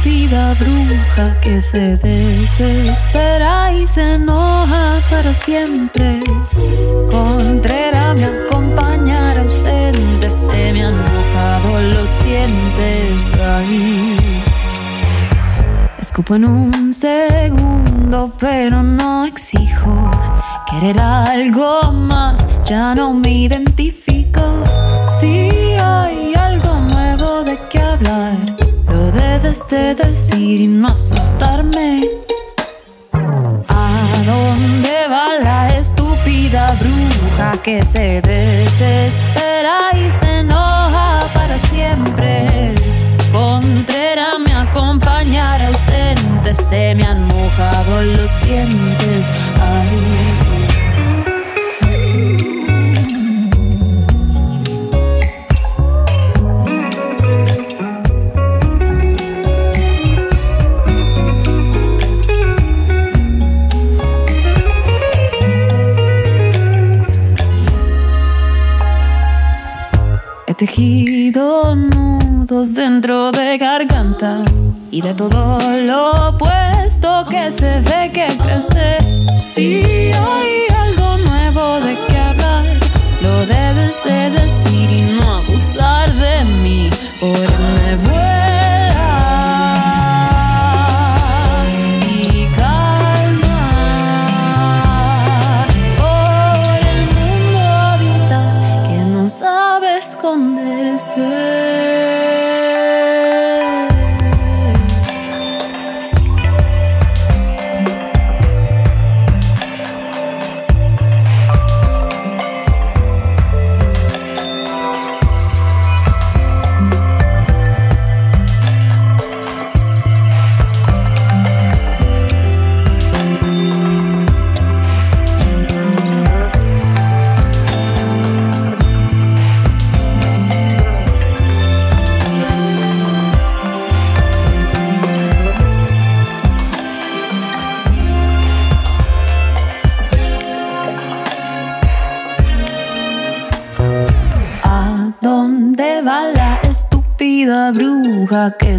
Estúpida bruja que se desespera y se enoja para siempre. Contrera me acompañará ausente, se me han mojado los dientes ahí. Escupo en un segundo, pero no exijo querer algo más, ya no me identifico. Si hay algo nuevo de qué hablar debes de decir y no asustarme. ¿A dónde va la estúpida bruja que se desespera y se enoja para siempre? Contrera me acompañar ausente, se me han mojado los dientes. Tejido nudos dentro de garganta y de todo lo opuesto que se ve que crece. Si hay algo nuevo de qué hablar, lo debes de decir y no abusar de mí por me say.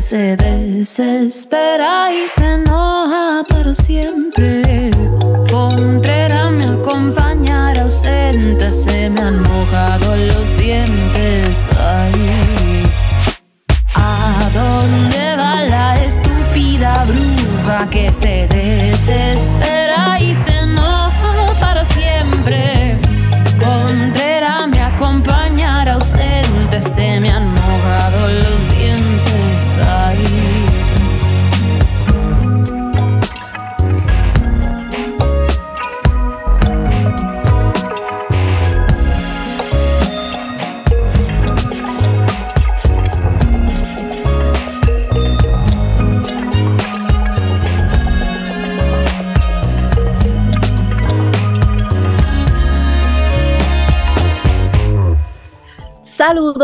Se desespera y se enoja para siempre. Contrera me acompañar ausente, se me han mojado los dientes. Ay, ¿a dónde va la estúpida bruja que se desespera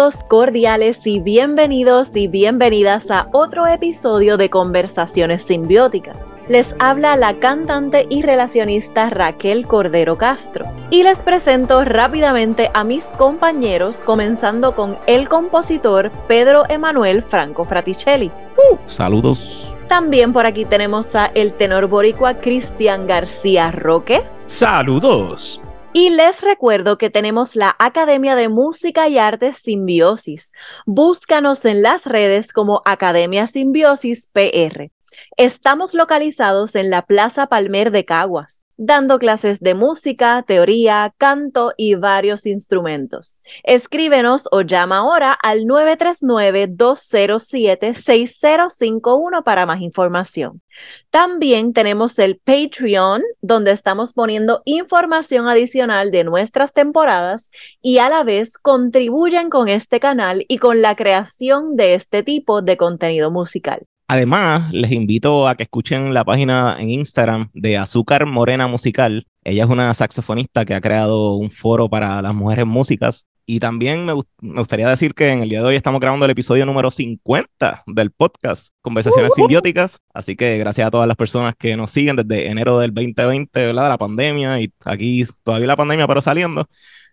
Saludos cordiales y bienvenidos y bienvenidas a otro episodio de Conversaciones Simbióticas. Les habla la cantante y relacionista Raquel Cordero Castro y les presento rápidamente a mis compañeros comenzando con el compositor Pedro Emanuel Franco Fraticelli. Uh, saludos. También por aquí tenemos a el tenor boricua Cristian García Roque. Saludos. Y les recuerdo que tenemos la Academia de Música y Artes Simbiosis. Búscanos en las redes como Academia Simbiosis PR. Estamos localizados en la Plaza Palmer de Caguas. Dando clases de música, teoría, canto y varios instrumentos. Escríbenos o llama ahora al 939-207-6051 para más información. También tenemos el Patreon, donde estamos poniendo información adicional de nuestras temporadas y a la vez contribuyen con este canal y con la creación de este tipo de contenido musical. Además, les invito a que escuchen la página en Instagram de Azúcar Morena Musical. Ella es una saxofonista que ha creado un foro para las mujeres músicas. Y también me, gustaría decir que en el día de hoy estamos grabando el episodio número 50 del podcast Conversaciones Simbióticas. Así que gracias a todas las personas que nos siguen desde enero del 2020, ¿verdad? La pandemia. Y aquí todavía la pandemia, pero saliendo.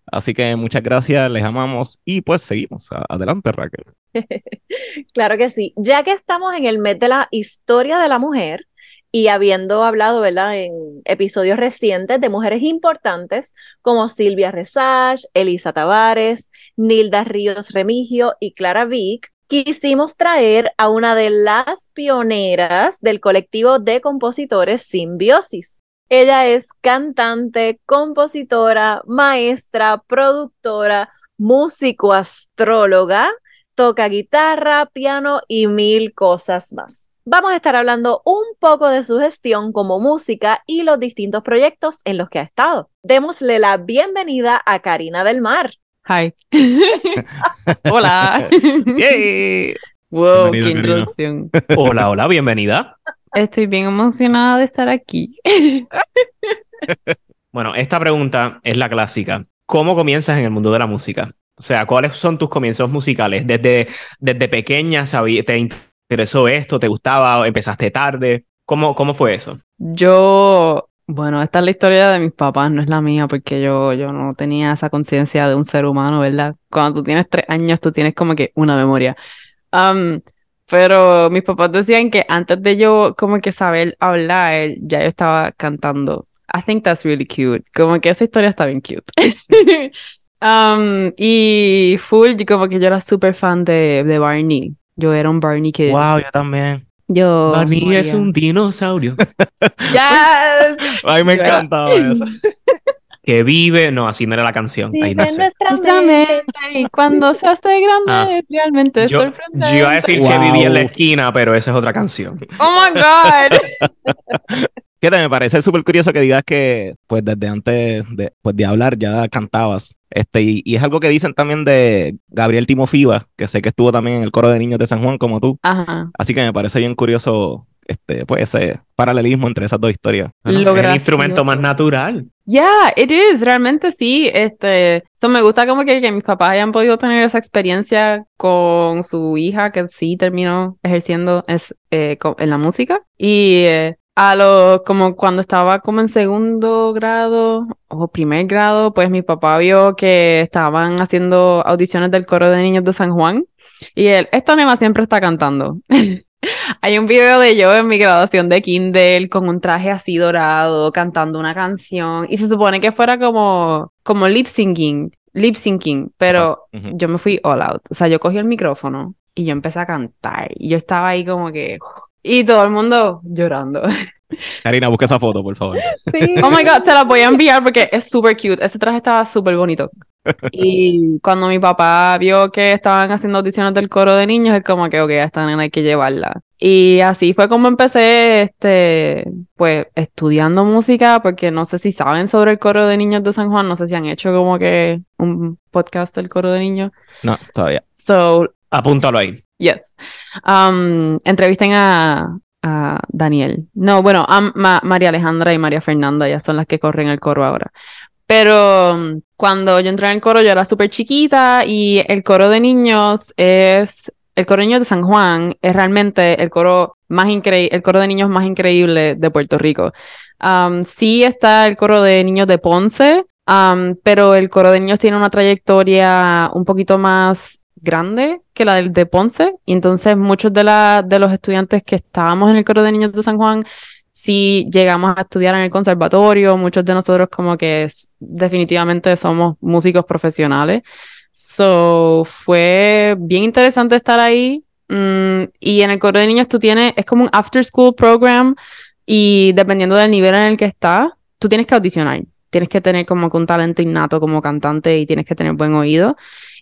Así que muchas gracias, les amamos y pues seguimos. Adelante, Raquel. claro que sí. Ya que estamos en el mes de la historia de la mujer y habiendo hablado, ¿verdad?, en episodios recientes de mujeres importantes como Silvia Resage, Elisa Tavares, Nilda Ríos Remigio y Clara Vick, quisimos traer a una de las pioneras del colectivo de compositores Simbiosis. Ella es cantante, compositora, maestra, productora, músico, astróloga, toca guitarra, piano y mil cosas más. Vamos a estar hablando un poco de su gestión como música y los distintos proyectos en los que ha estado. Démosle la bienvenida a Karina del Mar. Hi. hola. Wow, qué introducción. Hola, hola, bienvenida. Estoy bien emocionada de estar aquí. bueno, esta pregunta es la clásica. ¿Cómo comienzas en el mundo de la música? O sea, ¿cuáles son tus comienzos musicales? ¿Desde, desde pequeña te interesó esto? ¿Te gustaba? ¿Empezaste tarde? ¿Cómo, cómo fue eso? Yo, bueno, esta es la historia de mis papás, no es la mía, porque yo, yo no tenía esa conciencia de un ser humano, ¿verdad? Cuando tú tienes tres años, tú tienes como que una memoria. Um, pero mis papás decían que antes de yo como que saber hablar, ya yo estaba cantando. I think that's really cute. Como que esa historia está bien cute. um, y full, como que yo era súper fan de, de Barney. Yo era un Barney que... Wow, yo también. Yo... Barney es un dinosaurio. yes. Ay, me encantaba eso que vive, no, así no era la canción. ahí no sé. y cuando se hace grande, ah. realmente yo, sorprendente. Yo iba a decir que vivía en la esquina, pero esa es otra canción. Oh my God. Fíjate, me parece súper curioso que digas que, pues, desde antes de, pues, de hablar ya cantabas. Este, y, y, es algo que dicen también de Gabriel Timofiba, que sé que estuvo también en el coro de niños de San Juan como tú. Ajá. Así que me parece bien curioso este, pues ese paralelismo entre esas dos historias. es el instrumento más natural. Yeah, it is, realmente sí. Este, eso me gusta como que, que mis papás hayan podido tener esa experiencia con su hija que sí terminó ejerciendo es, eh, en la música. Y eh, a lo, como cuando estaba como en segundo grado o primer grado, pues mi papá vio que estaban haciendo audiciones del coro de niños de San Juan. Y él, esta nena siempre está cantando. Hay un video de yo en mi graduación de Kindle con un traje así dorado, cantando una canción. Y se supone que fuera como, como lip syncing, lip syncing, pero yo me fui all out. O sea, yo cogí el micrófono y yo empecé a cantar. Y yo estaba ahí como que. Y todo el mundo llorando. Karina, busca esa foto, por favor. Sí. Oh my god, se la voy a enviar porque es súper cute. Ese traje estaba súper bonito. Y cuando mi papá vio que estaban haciendo audiciones del coro de niños, es como que, ok, a esta nena hay que llevarla. Y así fue como empecé, este, pues, estudiando música, porque no sé si saben sobre el coro de niños de San Juan, no sé si han hecho como que un podcast del coro de niños. No, todavía. So, apúntalo ahí. Yes. Um, entrevisten a, a Daniel. No, bueno, María Alejandra y María Fernanda ya son las que corren el coro ahora. Pero um, cuando yo entré en el coro yo era súper chiquita y el coro de niños es, el coro de niños de San Juan es realmente el coro más increíble, el coro de niños más increíble de Puerto Rico. Um, sí está el coro de niños de Ponce, um, pero el coro de niños tiene una trayectoria un poquito más grande que la del de Ponce y entonces muchos de, la, de los estudiantes que estábamos en el coro de niños de San Juan si llegamos a estudiar en el conservatorio, muchos de nosotros como que definitivamente somos músicos profesionales. So, fue bien interesante estar ahí. Mm, y en el coro de niños tú tienes, es como un after school program y dependiendo del nivel en el que estás, tú tienes que audicionar, tienes que tener como un talento innato como cantante y tienes que tener buen oído.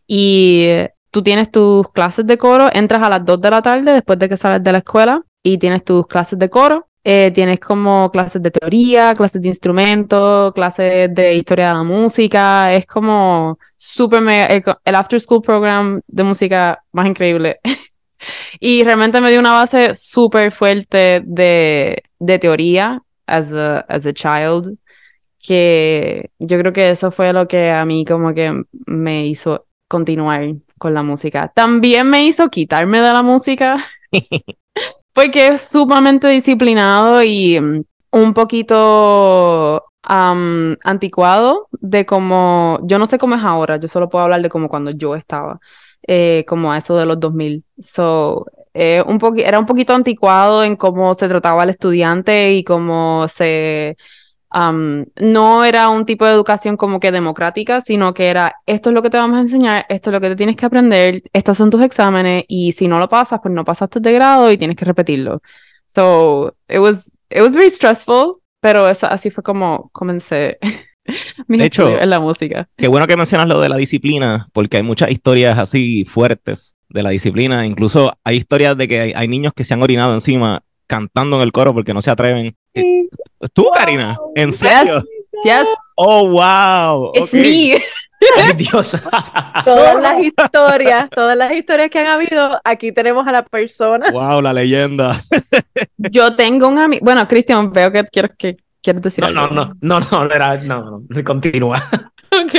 Y tú tienes tus clases de coro, entras a las 2 de la tarde después de que sales de la escuela y tienes tus clases de coro. Eh, tienes como clases de teoría, clases de instrumentos, clases de historia de la música. Es como súper el, el after school program de música más increíble. y realmente me dio una base súper fuerte de, de teoría as a, as a child que yo creo que eso fue lo que a mí como que me hizo continuar con la música. También me hizo quitarme de la música porque es sumamente disciplinado y mm, un poquito anticuado de como, yo no sé cómo es ahora, yo solo puedo hablar de como cuando yo estaba, eh, como a eso de los 2000. So, eh, un era un poquito anticuado en cómo se trataba al estudiante y cómo se no era un tipo de educación como que democrática, sino que era esto es lo que te vamos a enseñar, esto es lo que te tienes que aprender, estos son tus exámenes y si no lo pasas, pues no pasaste de grado y tienes que repetirlo. So, it was, it was very stressful, pero eso, así fue como comencé. Mi de hecho, en la música. Qué bueno que mencionas lo de la disciplina, porque hay muchas historias así fuertes de la disciplina. Incluso hay historias de que hay, hay niños que se han orinado encima cantando en el coro porque no se atreven. Eh, ¿Tú, Karina? ¿En serio? Yes. Oh, wow. It's me. Ay, Dios. todas las historias, todas las historias que han habido, aquí tenemos a la persona. Wow, la leyenda. Yo tengo un amigo, bueno, Cristian, veo que quieres que quieres decir no, algo. No, no, no, no, no, no, no, continúa. Ok.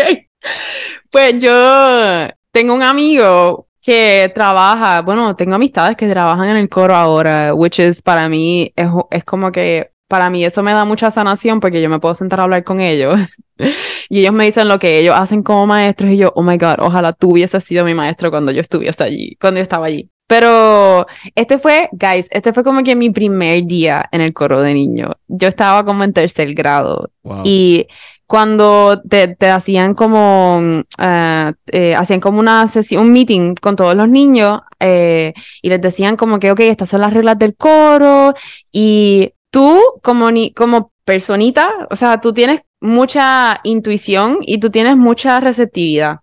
Pues yo tengo un amigo que trabaja, bueno, tengo amistades que trabajan en el coro ahora, which is para mí, es, es como que, para mí eso me da mucha sanación porque yo me puedo sentar a hablar con ellos y ellos me dicen lo que ellos hacen como maestros y yo, oh my god, ojalá tú hubieses sido mi maestro cuando yo estuviese allí, cuando yo estaba allí. Pero este fue, guys, este fue como que mi primer día en el coro de niño. Yo estaba como en tercer grado y cuando te, hacían como, uh, hacían como una sesión, un meeting con todos los niños eh, y les decían como que, ok, estas son las reglas del coro y tú como, ni, como personita, o sea, tú tienes mucha intuición y tú tienes mucha receptividad.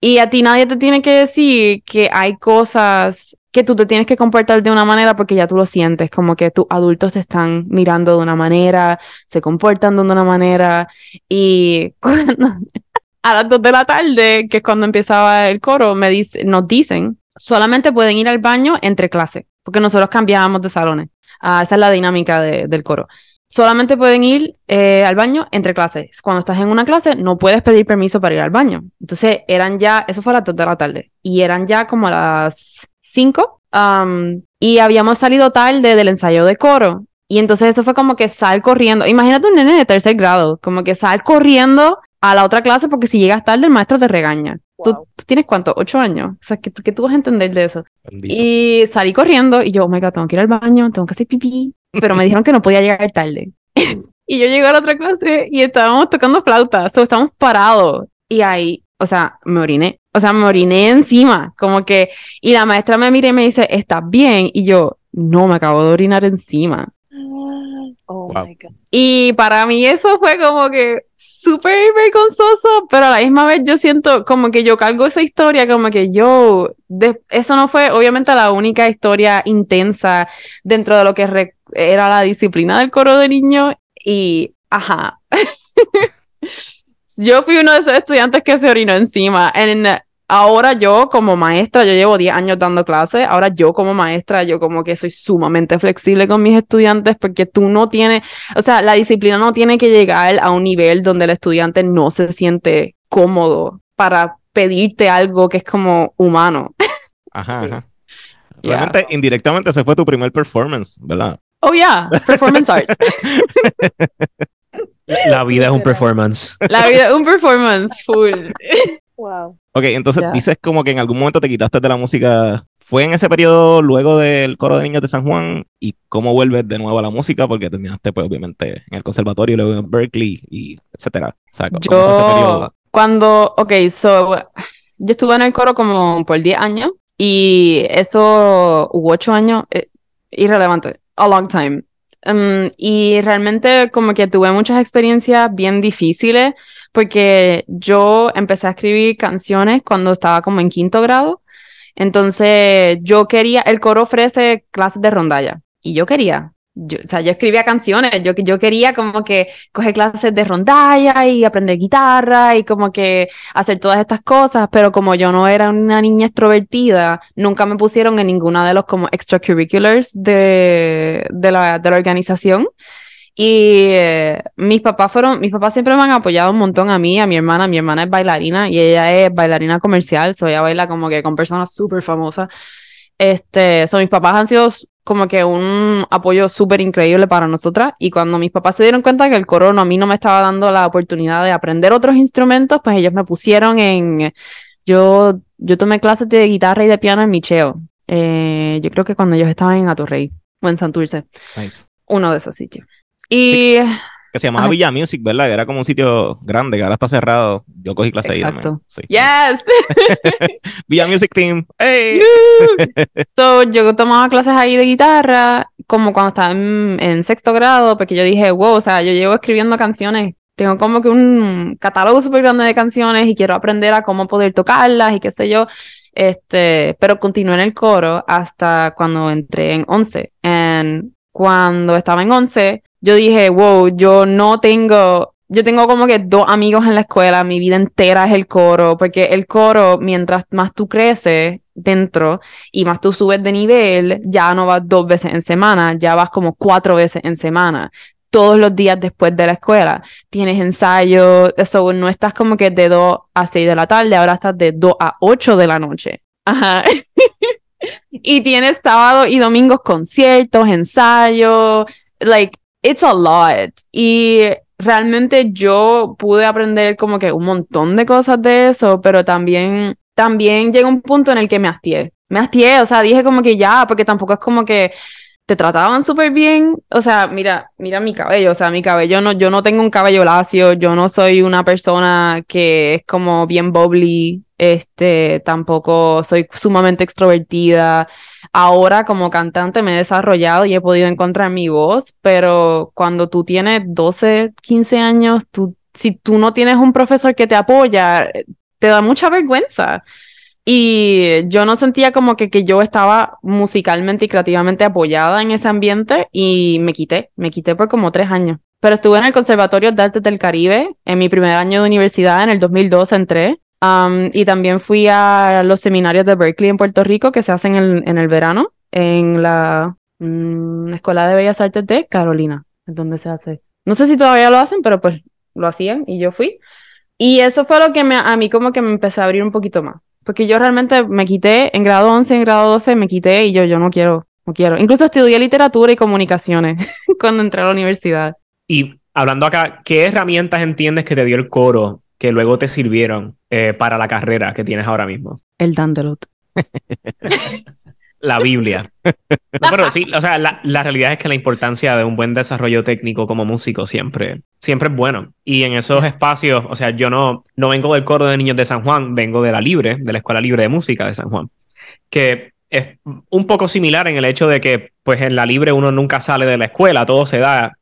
y a ti nadie te tiene que decir que hay cosas que tú te tienes que comportar de una manera porque ya tú lo sientes, como que tus adultos te están mirando de una manera, se comportan de una manera y a las dos de la tarde, que es cuando empezaba el coro, me dice, nos dicen, solamente pueden ir al baño entre clases, porque nosotros cambiábamos de salones. Ah, esa es la dinámica del coro. Solamente pueden ir eh, al baño entre clases. Cuando estás en una clase, no puedes pedir permiso para ir al baño. Entonces, eran ya, eso fue a las dos de la tarde, y eran ya como las 5 um, y habíamos salido tarde del ensayo de coro. Y entonces eso fue como que sal corriendo. Imagínate un nene de tercer grado, como que sal corriendo a la otra clase porque si llegas tarde el maestro te regaña. ¿Tú, tienes cuánto? ¿Ocho años? O sea, ¿qué, tú vas a entender de eso? Y salí corriendo y yo, oh my god, tengo que ir al baño, tengo que hacer pipí. Pero me dijeron que no podía llegar tarde. y yo llego a la otra clase y estábamos tocando flauta, o sea, estábamos parados. Y ahí, o sea, me oriné o sea, me oriné encima, como que, y la maestra me mira y me dice, ¿estás bien? Y yo, no, me acabo de orinar encima. Oh my God. Y para mí eso fue como que súper vergonzoso, pero a la misma vez yo siento como que yo cargo esa historia, como que yo, eso no fue obviamente la única historia intensa dentro de lo que era la disciplina del coro de niños y, ajá. yo fui uno de esos estudiantes que se orinó encima. En, ahora yo como maestra, yo llevo 10 años dando clases, ahora yo como maestra, yo como que soy sumamente flexible con mis estudiantes porque tú no tienes, o sea, la disciplina no tiene que llegar a un nivel donde el estudiante no se siente cómodo para pedirte algo que es como humano. Ajá, ajá. Realmente, indirectamente, ese fue tu primer performance, ¿verdad? Oh, yeah, performance art. La vida es un performance. La vida es un performance, full. Wow. Ok, entonces dices como que en algún momento te quitaste de la música. ¿Fue en ese periodo luego del coro de niños de San Juan? ¿Y cómo vuelves de nuevo a la música? Porque terminaste, pues, obviamente, en el conservatorio, luego en Berkeley, y etcétera. yo, cuando, ok, so, yo estuve en el coro como por 10 años, y eso, hubo 8 años, eh, irrelevante, a long time. Mm, y realmente como que tuve muchas experiencias bien difíciles porque yo empecé a escribir canciones cuando estaba como en quinto grado. Entonces yo quería, el coro ofrece clases de rondalla y yo quería, yo, o sea, yo escribía canciones, yo, yo quería como que coger clases de rondalla y aprender guitarra y como que hacer todas estas cosas, pero como yo no era una niña extrovertida, nunca me pusieron en ninguna de los como extracurriculars de, de, la, de la organización. Y eh, mis papás fueron, mis papás siempre me han apoyado un montón a mí, a mi hermana. Mi hermana es bailarina y ella es bailarina comercial, so ella baila como que con personas súper famosas. Este, so mis papás han sido como que un apoyo súper increíble para nosotras. Y cuando mis papás se dieron cuenta que el coro a mí no me estaba dando la oportunidad de aprender otros instrumentos, pues ellos me pusieron en. Yo, yo tomé clases de guitarra y de piano en Micheo. Eh, yo creo que cuando ellos estaban en Atorrey o en Santurce. Nice. Uno de esos sitios. Y. Que se llamaba Ay. Villa Music, ¿verdad? Que era como un sitio grande, que ahora está cerrado. Yo cogí clase ahí también. Exacto. Sí. ¡Yes! Villa Music Team. ¡Hey! So, yo tomaba clases ahí de guitarra, como cuando estaba en, en sexto grado, porque yo dije, wow, o sea, yo llevo escribiendo canciones. Tengo como que un catálogo súper grande de canciones y quiero aprender a cómo poder tocarlas y qué sé yo. Este, pero continué en el coro hasta cuando entré en 11. And cuando estaba en 11, yo dije, wow, yo no tengo, yo tengo como que dos amigos en la escuela, mi vida entera es el coro, porque el coro, mientras más tú creces dentro y más tú subes de nivel, ya no vas dos veces en semana, ya vas como cuatro veces en semana. Todos los días después de la escuela tienes ensayo, eso no estás como que de 2 a 6 de la tarde, ahora estás de 2 a 8 de la noche. Ajá. y tienes sábado y domingos conciertos, ensayos, like, it's a lot. Y realmente yo pude aprender como que un montón de cosas de eso, pero también, también llegó un punto en el que me hastié. Me hastié, o sea, dije como que ya, porque tampoco es como que te trataban súper bien. O sea, mira, mira mi cabello, o sea, mi cabello no, yo no tengo un cabello lacio, yo no soy una persona que es como bien bubbly, este, tampoco soy sumamente extrovertida. Ahora como cantante me he desarrollado y he podido encontrar mi voz, pero cuando tú tienes 12, 15 años, tú, si tú no tienes un profesor que te apoya, te da mucha vergüenza. Y yo no sentía como que, que yo estaba musicalmente y creativamente apoyada en ese ambiente y me quité, me quité por como tres años. Pero estuve en el Conservatorio de Artes del Caribe en mi primer año de universidad, en el 2002 entré. Um, y también fui a los seminarios de Berkeley en Puerto Rico que se hacen en, en el verano en la mm, Escuela de Bellas Artes de Carolina, donde se hace. No sé si todavía lo hacen, pero pues lo hacían y yo fui. Y eso fue lo que me, a mí como que me empecé a abrir un poquito más. Porque yo realmente me quité en grado 11, en grado 12, me quité y yo, yo no quiero, no quiero. Incluso estudié literatura y comunicaciones cuando entré a la universidad. Y hablando acá, ¿qué herramientas entiendes que te dio el coro que luego te sirvieron eh, para la carrera que tienes ahora mismo? El Dandelot. La Biblia. No, pero sí, o sea, la, la realidad es que la importancia de un buen desarrollo técnico como músico siempre, siempre es bueno. Y en esos espacios, o sea, yo no, no vengo del coro de niños de San Juan, vengo de la Libre, de la Escuela Libre de Música de San Juan, que es un poco similar en el hecho de que, pues en la Libre uno nunca sale de la escuela, todo se da,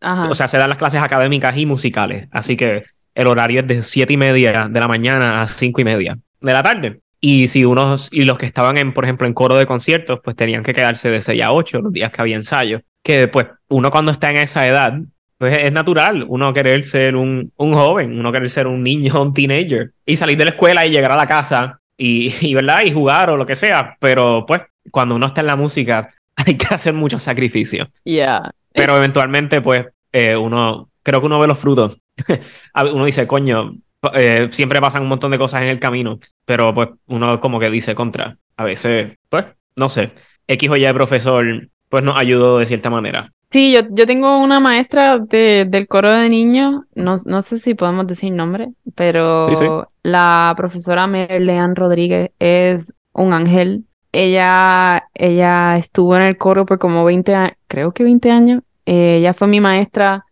Ajá. o sea, se dan las clases académicas y musicales. Así que el horario es de siete y media de la mañana a cinco y media de la tarde. Y si unos, y los que estaban en, por ejemplo, en coro de conciertos, pues tenían que quedarse de 6 a 8 los días que había ensayo. Que pues uno cuando está en esa edad, pues es natural uno querer ser un, un joven, uno querer ser un niño, un teenager, y salir de la escuela y llegar a la casa y, y, ¿verdad? Y jugar o lo que sea. Pero pues cuando uno está en la música hay que hacer muchos sacrificios. Yeah. Pero eventualmente pues eh, uno, creo que uno ve los frutos. Uno dice, coño, eh, siempre pasan un montón de cosas en el camino, pero pues uno como que dice contra. A veces, pues, no sé, X o Y de profesor, pues nos ayudó de cierta manera. Sí, yo, yo tengo una maestra de, del coro de niños, no, no sé si podemos decir nombre, pero Sí, sí. la profesora Merlean Rodríguez es un ángel. Ella, ella estuvo en el coro por como 20 años, creo que 20 años. Eh, ella fue mi maestra.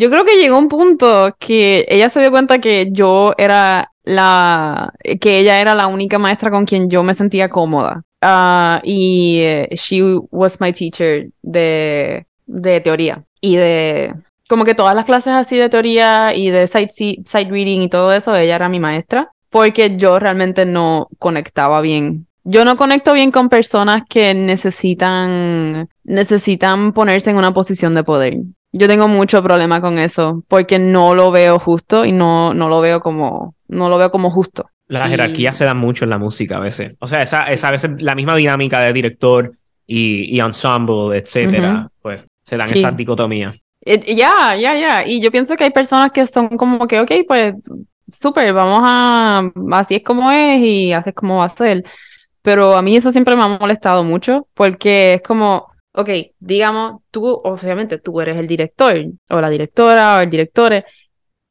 Yo creo que llegó un punto que ella se dio cuenta que yo era la, que ella era la única maestra con quien yo me sentía cómoda. Ah, y eh, she was my teacher de, de teoría y de como que todas las clases así de teoría y de side, side reading y todo eso, ella era mi maestra, porque yo realmente no conectaba bien. Yo no conecto bien con personas que necesitan, necesitan ponerse en una posición de poder. Yo tengo mucho problema con eso, porque no lo veo justo y no, no lo veo como, no lo veo como justo. La jerarquía se da mucho en la música a veces. O sea, esa, esa a veces la misma dinámica de director y, y ensemble, etcétera, pues se dan esas dicotomías. Ya, ya, ya. Y yo pienso que hay personas que son como que, ok, pues súper, vamos a, así es como es y así es como va a ser. Pero a mí eso siempre me ha molestado mucho porque es como, ok, digamos, tú, obviamente tú eres el director o la directora o el director,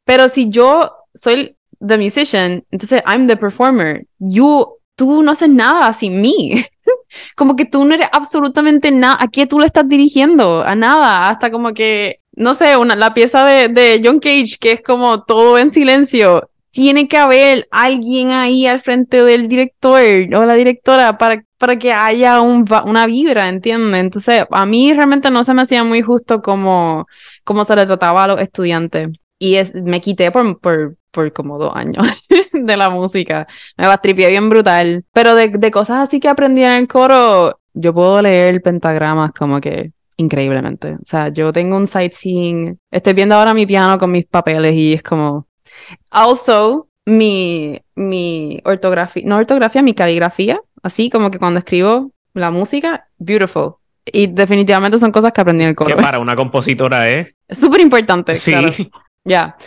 pero si yo soy the musician, entonces I'm the performer, you, tú no haces nada sin mí. como que tú no eres absolutamente nada, ¿a qué tú le estás dirigiendo? A nada, hasta como que, no sé, una, la pieza de, de John Cage, que es como todo en silencio, tiene que haber alguien ahí al frente del director o la directora para, para que haya un, una vibra, ¿entiendes? Entonces, a mí realmente no se me hacía muy justo como, como se le trataba a los estudiantes. Y es, me quité por, por, por como dos años de la música. Me bastripié bien brutal. Pero de, de cosas así que aprendí en el coro, yo puedo leer pentagramas como que increíblemente. O sea, yo tengo un sightseeing. Estoy viendo ahora mi piano con mis papeles y es como. Also, mi, mi ortografía, no ortografía, mi caligrafía, así como que cuando escribo la música, beautiful. Y definitivamente son cosas que aprendí en el coro. Que para una compositora ¿eh? es súper importante. Sí. Ya.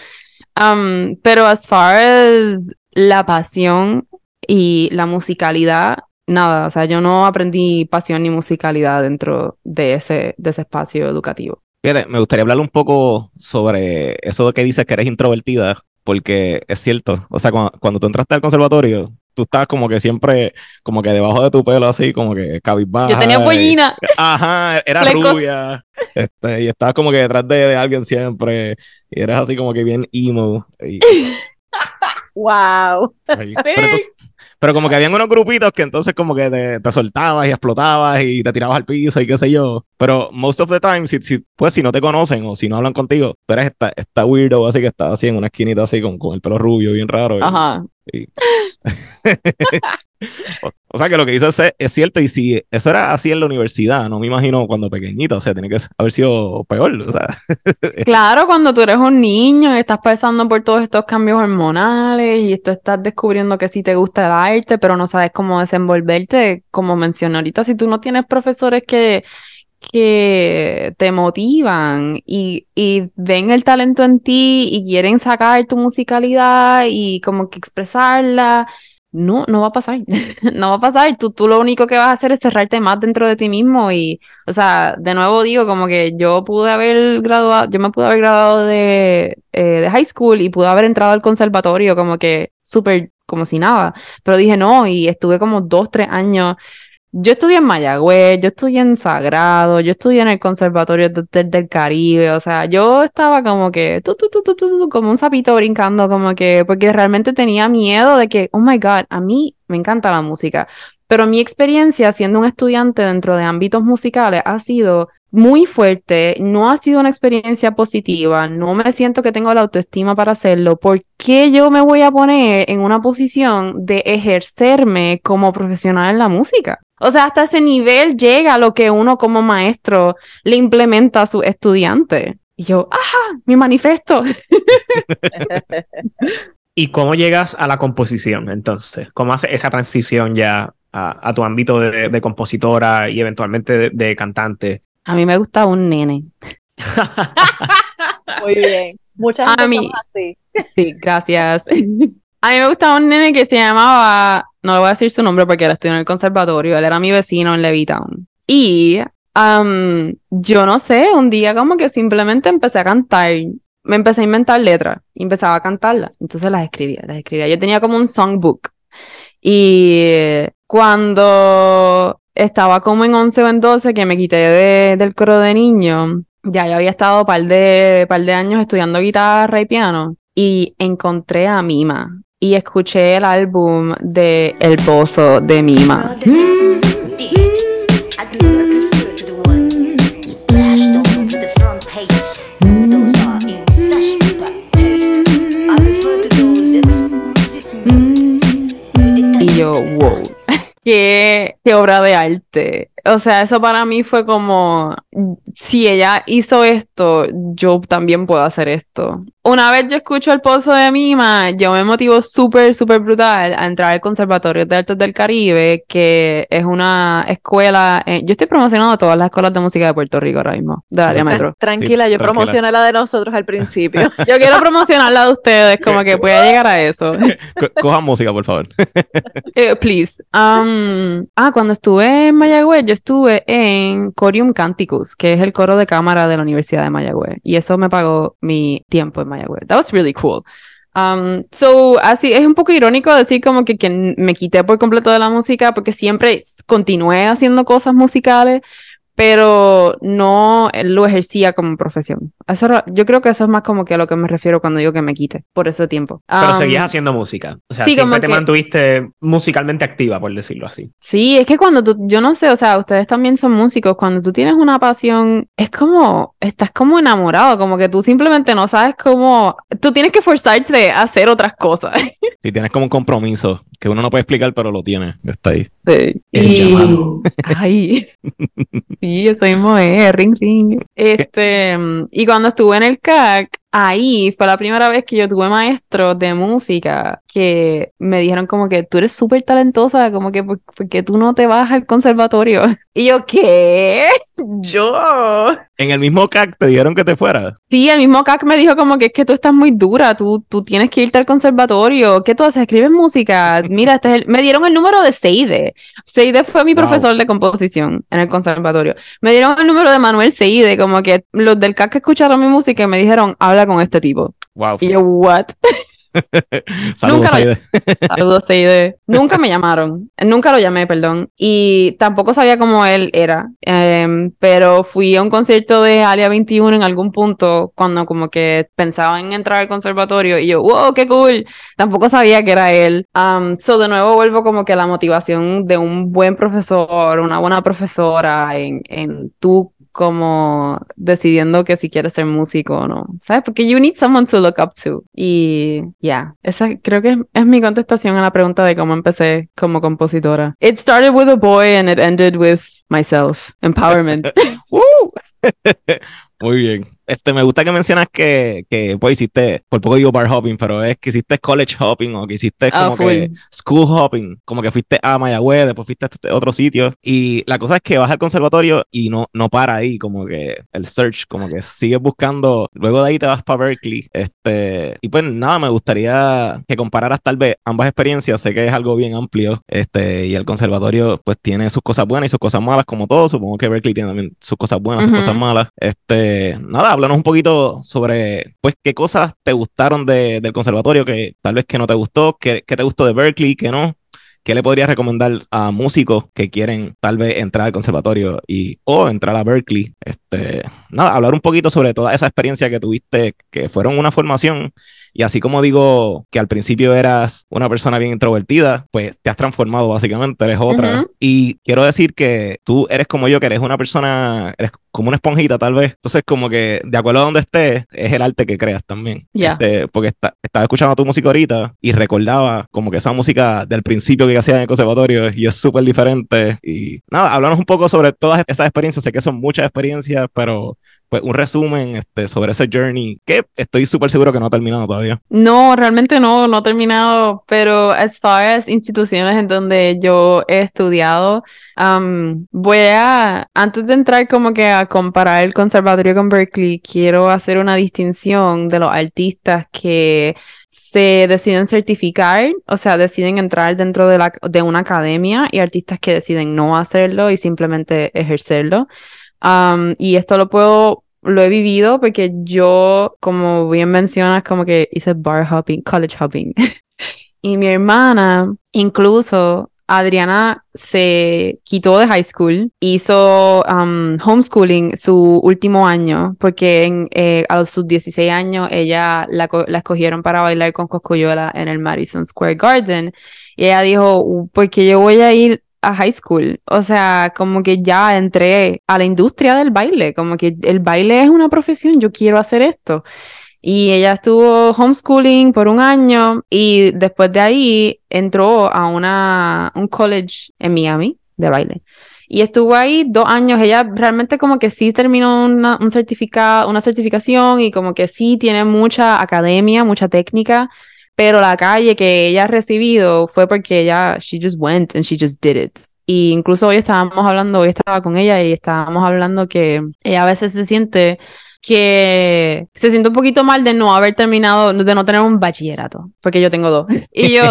Um, pero as far as la pasión y la musicalidad, nada, o sea, yo no aprendí pasión ni musicalidad dentro de ese, de ese espacio educativo. Fíjate, me gustaría hablar un poco sobre eso de que dices que eres introvertida, porque es cierto, o sea, cuando, tú entraste al conservatorio, tú estabas como que siempre, como que debajo de tu pelo así, como que cabizbaja. Yo tenía pollina. Ajá, era rubia. Este, y estabas como que detrás de, alguien siempre. Y eres así como que bien emo. wow. Pero como que habían unos grupitos que entonces como que te, soltabas y explotabas y te tirabas al piso y qué sé yo. Pero most of the time, si, si, pues si no te conocen o si no hablan contigo, tú eres esta, esta weirdo así que está así en una esquinita así con, con el pelo rubio bien raro. Ajá. o, sea que lo que dices es, cierto y si eso era así en la universidad, no me imagino cuando pequeñito, o sea, tiene que haber sido peor, claro, cuando tú eres un niño y estás pasando por todos estos cambios hormonales y tú estás descubriendo que sí te gusta el arte, pero no sabes cómo desenvolverte, como mencioné ahorita, si tú no tienes profesores que que te motivan y, y, ven el talento en ti y quieren sacar tu musicalidad y como que expresarla, no, no va a pasar, no va a pasar, tú, tú lo único que vas a hacer es cerrarte más dentro de ti mismo y, o sea, de nuevo digo como que yo pude haber graduado, yo me pude haber graduado de, eh, de high school y pude haber entrado al conservatorio como que súper como si nada, pero dije no y estuve como dos, tres años yo estudié en Mayagüez, yo estudié en Sagrado, yo estudié en el Conservatorio del, Caribe, o sea, yo estaba como que, tu, tu, tu, como un sapito brincando, como que, porque realmente tenía miedo de que, oh my God, a mí me encanta la música, pero mi experiencia siendo un estudiante dentro de ámbitos musicales ha sido muy fuerte, no ha sido una experiencia positiva, no me siento que tengo la autoestima para hacerlo, ¿por qué yo me voy a poner en una posición de ejercerme como profesional en la música? O sea, hasta ese nivel llega lo que uno como maestro le implementa a su estudiante. Y yo, ¡ajá! Mi manifiesto. ¿Y cómo llegas a la composición entonces? ¿Cómo haces esa transición ya a, tu ámbito de, compositora y eventualmente de, cantante? A mí me gusta un nene. Muy bien. Muchas gracias. así. Sí, gracias. A mí me gustaba un nene que se llamaba, no le voy a decir su nombre porque era estoy en el conservatorio, él era mi vecino en Levittown. Y um, yo no sé, un día como que simplemente empecé a cantar, me empecé a inventar letras y empezaba a cantarlas. Entonces las escribía, las escribía. Yo tenía como un songbook. Y cuando estaba como en 11 o en 12 que me quité de, del coro de niño. Ya yo había estado par de, par de años estudiando guitarra y piano y encontré a Mima y escuché el álbum de El Pozo de Mima. Y yo, wow, qué, qué obra de arte. O sea, eso para mí fue como, si ella hizo esto, yo también puedo hacer esto. Una vez yo escucho el pozo de Mima, yo me motivo súper, súper brutal a entrar al Conservatorio de Artes del Caribe, que es una escuela, eh, yo estoy promocionando todas las escuelas de música de Puerto Rico ahora mismo, de área metro. Tranquila, Sí, yo tranquila. promocioné la de nosotros al principio. Yo quiero promocionar la de ustedes, como que pueda llegar a eso. Co- cojan música, por favor. Eh, please. Um, ah, cuando estuve en Mayagüez, yo estuve en Corium Canticus, que es el coro de cámara de la Universidad de Mayagüez. Y eso me pagó mi tiempo en Mayagüez. That was really cool. Um, so, así es un poco irónico decir como que, que me quité por completo de la música porque siempre continué haciendo cosas musicales, pero no lo ejercía como profesión. Eso yo creo que eso es más como que a lo que me refiero cuando digo que me quite por ese tiempo. Pero Um, seguías haciendo música. O sea, sí, siempre te que- mantuviste musicalmente activa, por decirlo así. Sí, es que cuando tú, yo no sé, o sea, ustedes también son músicos, cuando tú tienes una pasión, es como, estás como enamorado, como que tú simplemente no sabes cómo, tú tienes que forzarte a hacer otras cosas. Si tienes como un compromiso que uno no puede explicar, pero lo tiene. Está ahí. Sí. El Y, llamado. ay, sí, eso mismo es, ring, ring. Este, y cuando estuve en el CAC, ahí fue la primera vez que yo tuve maestros de música que me dijeron como que tú eres súper talentosa, como que ¿por, por qué tú no te vas al conservatorio? Y yo, ¿qué? Yo. En el mismo CAC te dijeron que te fueras. Sí, el mismo CAC me dijo como que es que tú estás muy dura, tú, tú tienes que irte al conservatorio. ¿Qué tú haces? ¿Escribes música? Mira, este es el- me dieron el número de Seide. Seide fue mi Wow. profesor de composición en el conservatorio. Me dieron el número de Manuel Seide, como que los del CAC que escucharon mi música y me dijeron, habla con este tipo. Wow. Y yo, what? Saludos, Nunca lo-. Saludos. Nunca me llamaron. Nunca lo llamé, perdón. Y tampoco sabía cómo él era. Em, pero fui a un concierto de Alia 21 en algún punto cuando como que pensaba en entrar al conservatorio y yo, wow, qué cool. Tampoco sabía que era él. Um, so de nuevo vuelvo como que a la motivación de un buen profesor, una buena profesora en, en tú como decidiendo que si quieres ser músico o no, ¿sabes? Porque you need someone to look up to. Y ya, esa creo que es, es mi contestación a la pregunta de cómo empecé como compositora. It started with a boy and it ended with myself. Empowerment. Muy bien. Este, me gusta que mencionas que, que pues hiciste, por poco digo bar hopping, pero es que hiciste college hopping o que hiciste Ah, como que school hopping, como que fuiste a Mayagüez, después fuiste a este otro sitio. Y la cosa es que vas al conservatorio y no, no para ahí, como que el search, como que sigues buscando. Luego de ahí te vas para Berkeley. Este, y pues nada, me gustaría que compararas tal vez ambas experiencias. Sé que es algo bien amplio. Este, y el conservatorio pues tiene sus cosas buenas y sus cosas malas, como todo. Supongo que Berkeley tiene también sus cosas buenas, sus Ujú. cosas malas. Este, nada, háblanos un poquito sobre pues qué cosas te gustaron de- del conservatorio, que tal vez que no te gustó, qué, qué te gustó de Berkeley, que no. ¿Qué le podrías recomendar a músicos que quieren tal vez entrar al conservatorio y o entrar a Berkeley? Este, nada, hablar un poquito sobre toda esa experiencia que tuviste, que fueron una formación y así como digo que al principio eras una persona bien introvertida, pues te has transformado básicamente, eres otra. Ujú. Y quiero decir que tú eres como yo, que eres una persona, eres como una esponjita tal vez. Entonces como que de acuerdo a donde estés, es el arte que creas también. Ya. Este, porque está- estaba escuchando tu música ahorita y recordaba como que esa música del principio que hacía en el conservatorio y es súper diferente. Y nada, háblanos un poco sobre todas esas experiencias. Sé que son muchas experiencias, pero pues un resumen este, sobre ese journey que estoy súper seguro que no ha terminado todavía. No, realmente no, no he terminado, pero as far as instituciones en donde yo he estudiado, um, voy a, antes de entrar como que a comparar el conservatorio con Berkeley, quiero hacer una distinción de los artistas que se deciden certificar, o sea, deciden entrar dentro de, la, de una academia y artistas que deciden no hacerlo y simplemente ejercerlo. Um, y esto lo puedo, lo he vivido porque yo, como bien mencionas, como que hice bar hopping, college hopping. y mi hermana, incluso Adriana se quitó de high school, hizo um, homeschooling su último año, porque en, eh, a sus 16 años ella la, la escogieron para bailar con Coscoyola en el Madison Square Garden. Y ella dijo, porque yo voy a ir a high school. O sea, como que ya entré a la industria del baile, como que el baile es una profesión, yo quiero hacer esto. Y ella estuvo homeschooling por un año y después de ahí entró a una, un college en Miami de baile. Y estuvo ahí dos años. Ella realmente como que sí terminó una, un certificado, una certificación y como que sí tiene mucha academia, mucha técnica, pero la calle que ella ha recibido fue porque ella, she just went and she just did it. Y incluso hoy estábamos hablando, hoy estaba con ella y estábamos hablando que ella a veces se siente que se siente un poquito mal de no haber terminado, de no tener un bachillerato, porque yo tengo dos. Y yo,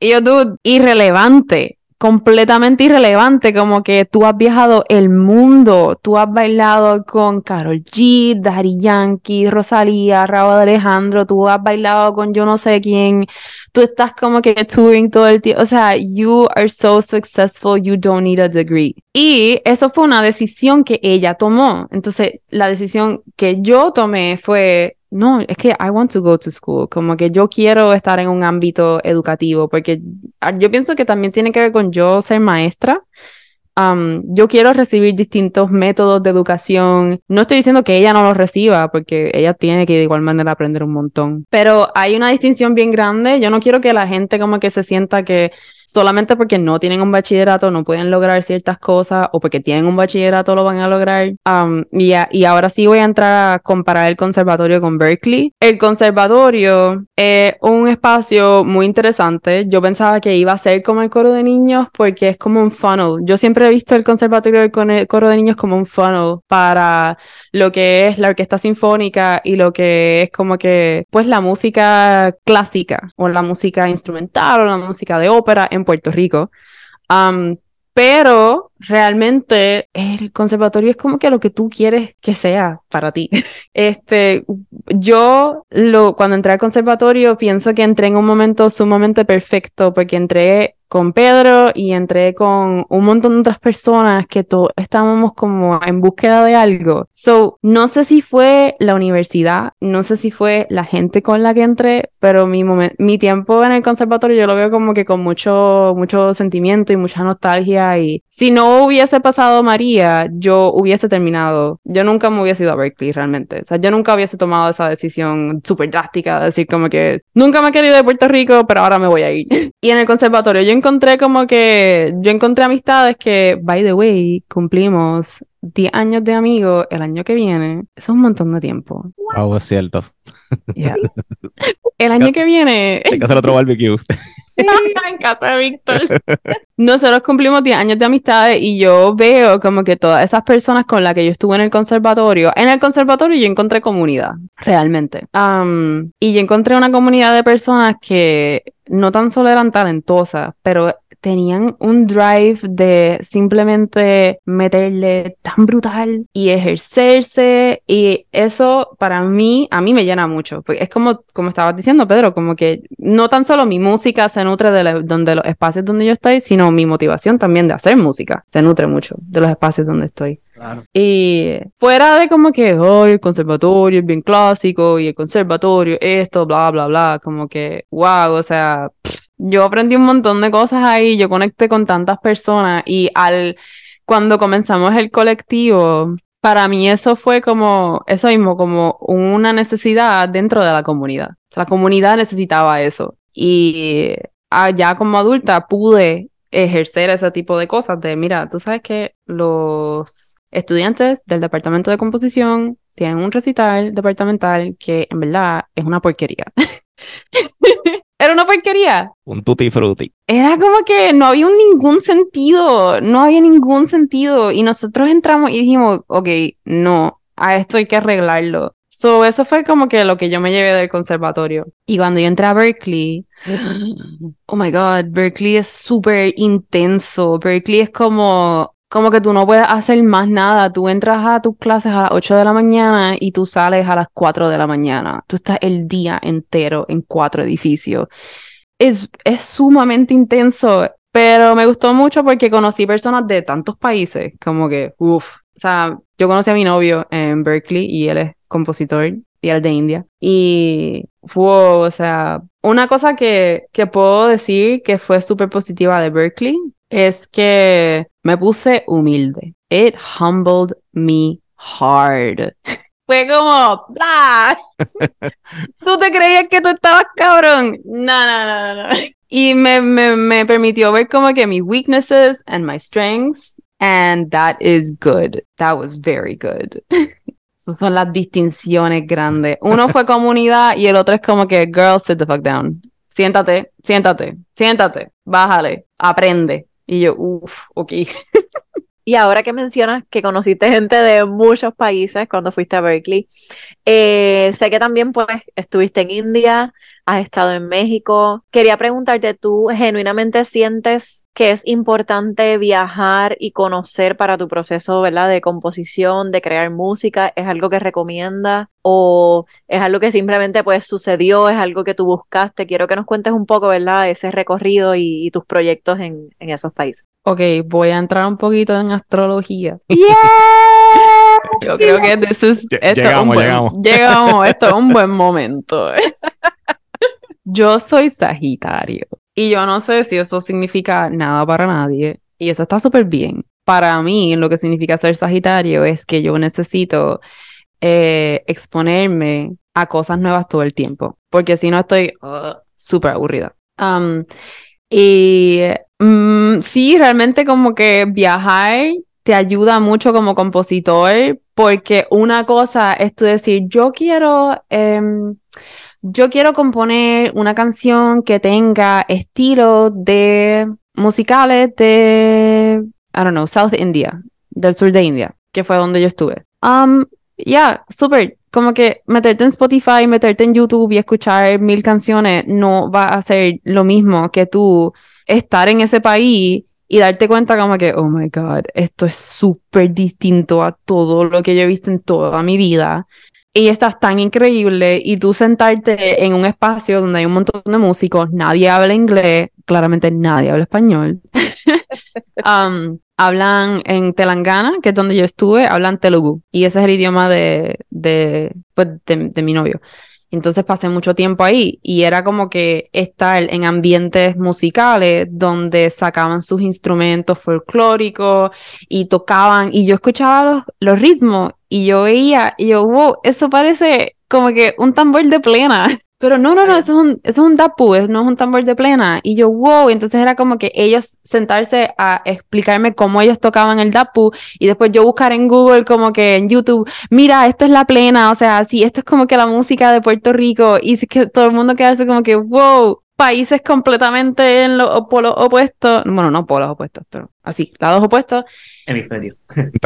y yo, dude, irrelevante completamente irrelevante, como que tú has viajado el mundo, tú has bailado con Carol G, Daddy Yankee, Rosalía, Raúl Alejandro, tú has bailado con yo no sé quién, tú estás como que touring todo el tiempo, o sea, you are so successful, you don't need a degree. Y eso fue una decisión que ella tomó, entonces la decisión que yo tomé fue no, es que I want to go to school, como que yo quiero estar en un ámbito educativo, porque ah, yo pienso que también tiene que ver con yo ser maestra yo quiero recibir distintos métodos de educación. No estoy diciendo que ella no los reciba, porque ella tiene que de igual manera aprender un montón. Pero hay una distinción bien grande. Yo no quiero que la gente como que se sienta que solamente porque no tienen un bachillerato no pueden lograr ciertas cosas o porque tienen un bachillerato lo van a lograr. y, y ahora sí voy a entrar a comparar el conservatorio con Berkeley. El conservatorio es un espacio muy interesante. Yo pensaba que iba a ser como el coro de niños porque es como un funnel. Yo siempre he visto el conservatorio con el coro de niños como un funnel para lo que es la orquesta sinfónica y lo que es como que, pues, la música clásica o la música instrumental o la música de ópera Puerto Rico. pero realmente el conservatorio es como que lo que tú quieres que sea para ti. Este, yo lo, cuando entré al conservatorio pienso que entré en un momento sumamente perfecto porque entré con Pedro y entré con un montón de otras personas que todos estábamos como en búsqueda de algo. So, no sé si fue la universidad, no sé si fue la gente con la que entré, pero mi, mi tiempo en el conservatorio yo lo veo como que con mucho, mucho sentimiento y mucha nostalgia y si no hubiese pasado María, yo hubiese terminado. Yo nunca me hubiese ido a Berkeley realmente. O sea, yo nunca hubiese tomado esa decisión súper drástica de decir como que nunca me he querido de Puerto Rico, pero ahora me voy a ir. y en el conservatorio yo encontré como que, yo encontré amistades que, by the way, cumplimos 10 años de amigos el año que viene. Eso es un montón de tiempo. Wow, es cierto. El año que viene. Hay que hacer otro barbecue. Sí, en casa de Víctor. Nosotros cumplimos 10 años de amistades y yo veo como que todas esas personas con las que yo estuve en el conservatorio, en el conservatorio yo encontré comunidad, realmente. y yo encontré una comunidad de personas que no tan solo eran talentosas, pero tenían un drive de simplemente meterle tan brutal y ejercerse y eso para mí, a mí me llena mucho, porque es como, como estabas diciendo Pedro, como que no tan solo mi música se nutre de, donde los espacios donde yo estoy, sino mi motivación también de hacer música se nutre mucho de los espacios donde estoy. Y fuera de como que, oh, el conservatorio es bien clásico y el conservatorio esto, bla, bla, bla, como que, wow, o sea, yo aprendí un montón de cosas ahí, yo conecté con tantas personas y al, cuando comenzamos el colectivo, para mí eso fue como, eso mismo, como una necesidad dentro de la comunidad. la comunidad necesitaba eso. Y ya como adulta pude ejercer ese tipo de cosas de, mira, tú sabes que los estudiantes del departamento de composición tienen un recital departamental que en verdad es una porquería. Era una porquería. Un tutti frutti. Era como que no había ningún sentido, no había ningún sentido. Y nosotros entramos y dijimos, ok, no, a esto hay que arreglarlo. So, eso fue como que lo que yo me llevé del conservatorio. Y cuando yo entré a Berkeley, oh my god, Berkeley es súper intenso. Berkeley es como como que tú no puedes hacer más nada. Tú entras a tus clases a las 8 de la mañana y tú sales a las 4 de la mañana. Tú estás el día entero en cuatro edificios. Es, es sumamente intenso, pero me gustó mucho porque conocí personas de tantos países, como que, uff. O sea, yo conocí a mi novio en Berkeley y él es compositor y él de India. Y, wow, o sea, una cosa que, que puedo decir que fue súper positiva de Berkeley es que me puse humilde. It humbled me hard. Fue como, ¡ah! ¿Tú te creías que tú estabas cabrón? No, no, no, no. Y me, me, me permitió ver como que mis weaknesses and my strengths, and that is good. That was very good. Esas son las distinciones grandes. Uno fue comunidad y el otro es como que, girl, sit the fuck down. Siéntate, siéntate, siéntate, bájale, aprende. Y yo, uff, ok. Y ahora que mencionas que conociste gente de muchos países cuando fuiste a Berkeley, eh, sé que también pues estuviste en India, has estado en México. Quería preguntarte, ¿tú genuinamente sientes que es importante viajar y conocer para tu proceso, ¿verdad? De composición, de crear música, ¿es algo que recomiendas o es algo que simplemente pues sucedió, es algo que tú buscaste? Quiero que nos cuentes un poco, ¿verdad? Ese recorrido y, y tus proyectos en, en esos países. Ok, voy a entrar un poquito en astrología. Yo creo que this is- esto es un llegamos, buen- llegamos. llegamos, esto es un buen momento. Yo soy Sagitario y yo no sé si eso significa nada para nadie y eso está súper bien. Para mí, lo que significa ser Sagitario es que yo necesito eh, exponerme a cosas nuevas todo el tiempo, porque si no estoy uh, súper aburrida. Um, y mm, sí, realmente como que viajar te ayuda mucho como compositor, porque una cosa es tú decir, yo quiero, em, yo quiero componer una canción que tenga estilo de musicales de, I don't know, South India, del sur de India, que fue donde yo estuve. Um, ya, súper. Como que meterte en Spotify, meterte en YouTube y escuchar mil canciones no va a ser lo mismo que tú estar en ese país y darte cuenta como que, oh my God, esto es súper distinto a todo lo que yo he visto en toda mi vida. Y estás tan increíble y tú sentarte en un espacio donde hay un montón de músicos, nadie habla inglés, claramente nadie habla español. Um, hablan en Telangana, que es donde yo estuve, hablan Telugu. Y ese es el idioma de, de, pues, de, de mi novio. Entonces pasé mucho tiempo ahí y era como que estar en ambientes musicales donde sacaban sus instrumentos folclóricos y tocaban y yo escuchaba los, los ritmos y yo veía y yo, wow, eso parece como que un tambor de plena. Pero no, no, no, eso es un, eso es un dapu, es- no es un tambor de plena. Y yo, wow, entonces era como que ellos sentarse a explicarme cómo ellos tocaban el dapu y después yo buscar en Google como que en YouTube, mira, esto es la plena, o sea, sí, esto es como que la música de Puerto Rico y sí que todo el mundo quedarse como que, wow, países completamente en los polos opuestos, bueno, no polos opuestos, pero así, lados opuestos. Hemisferio.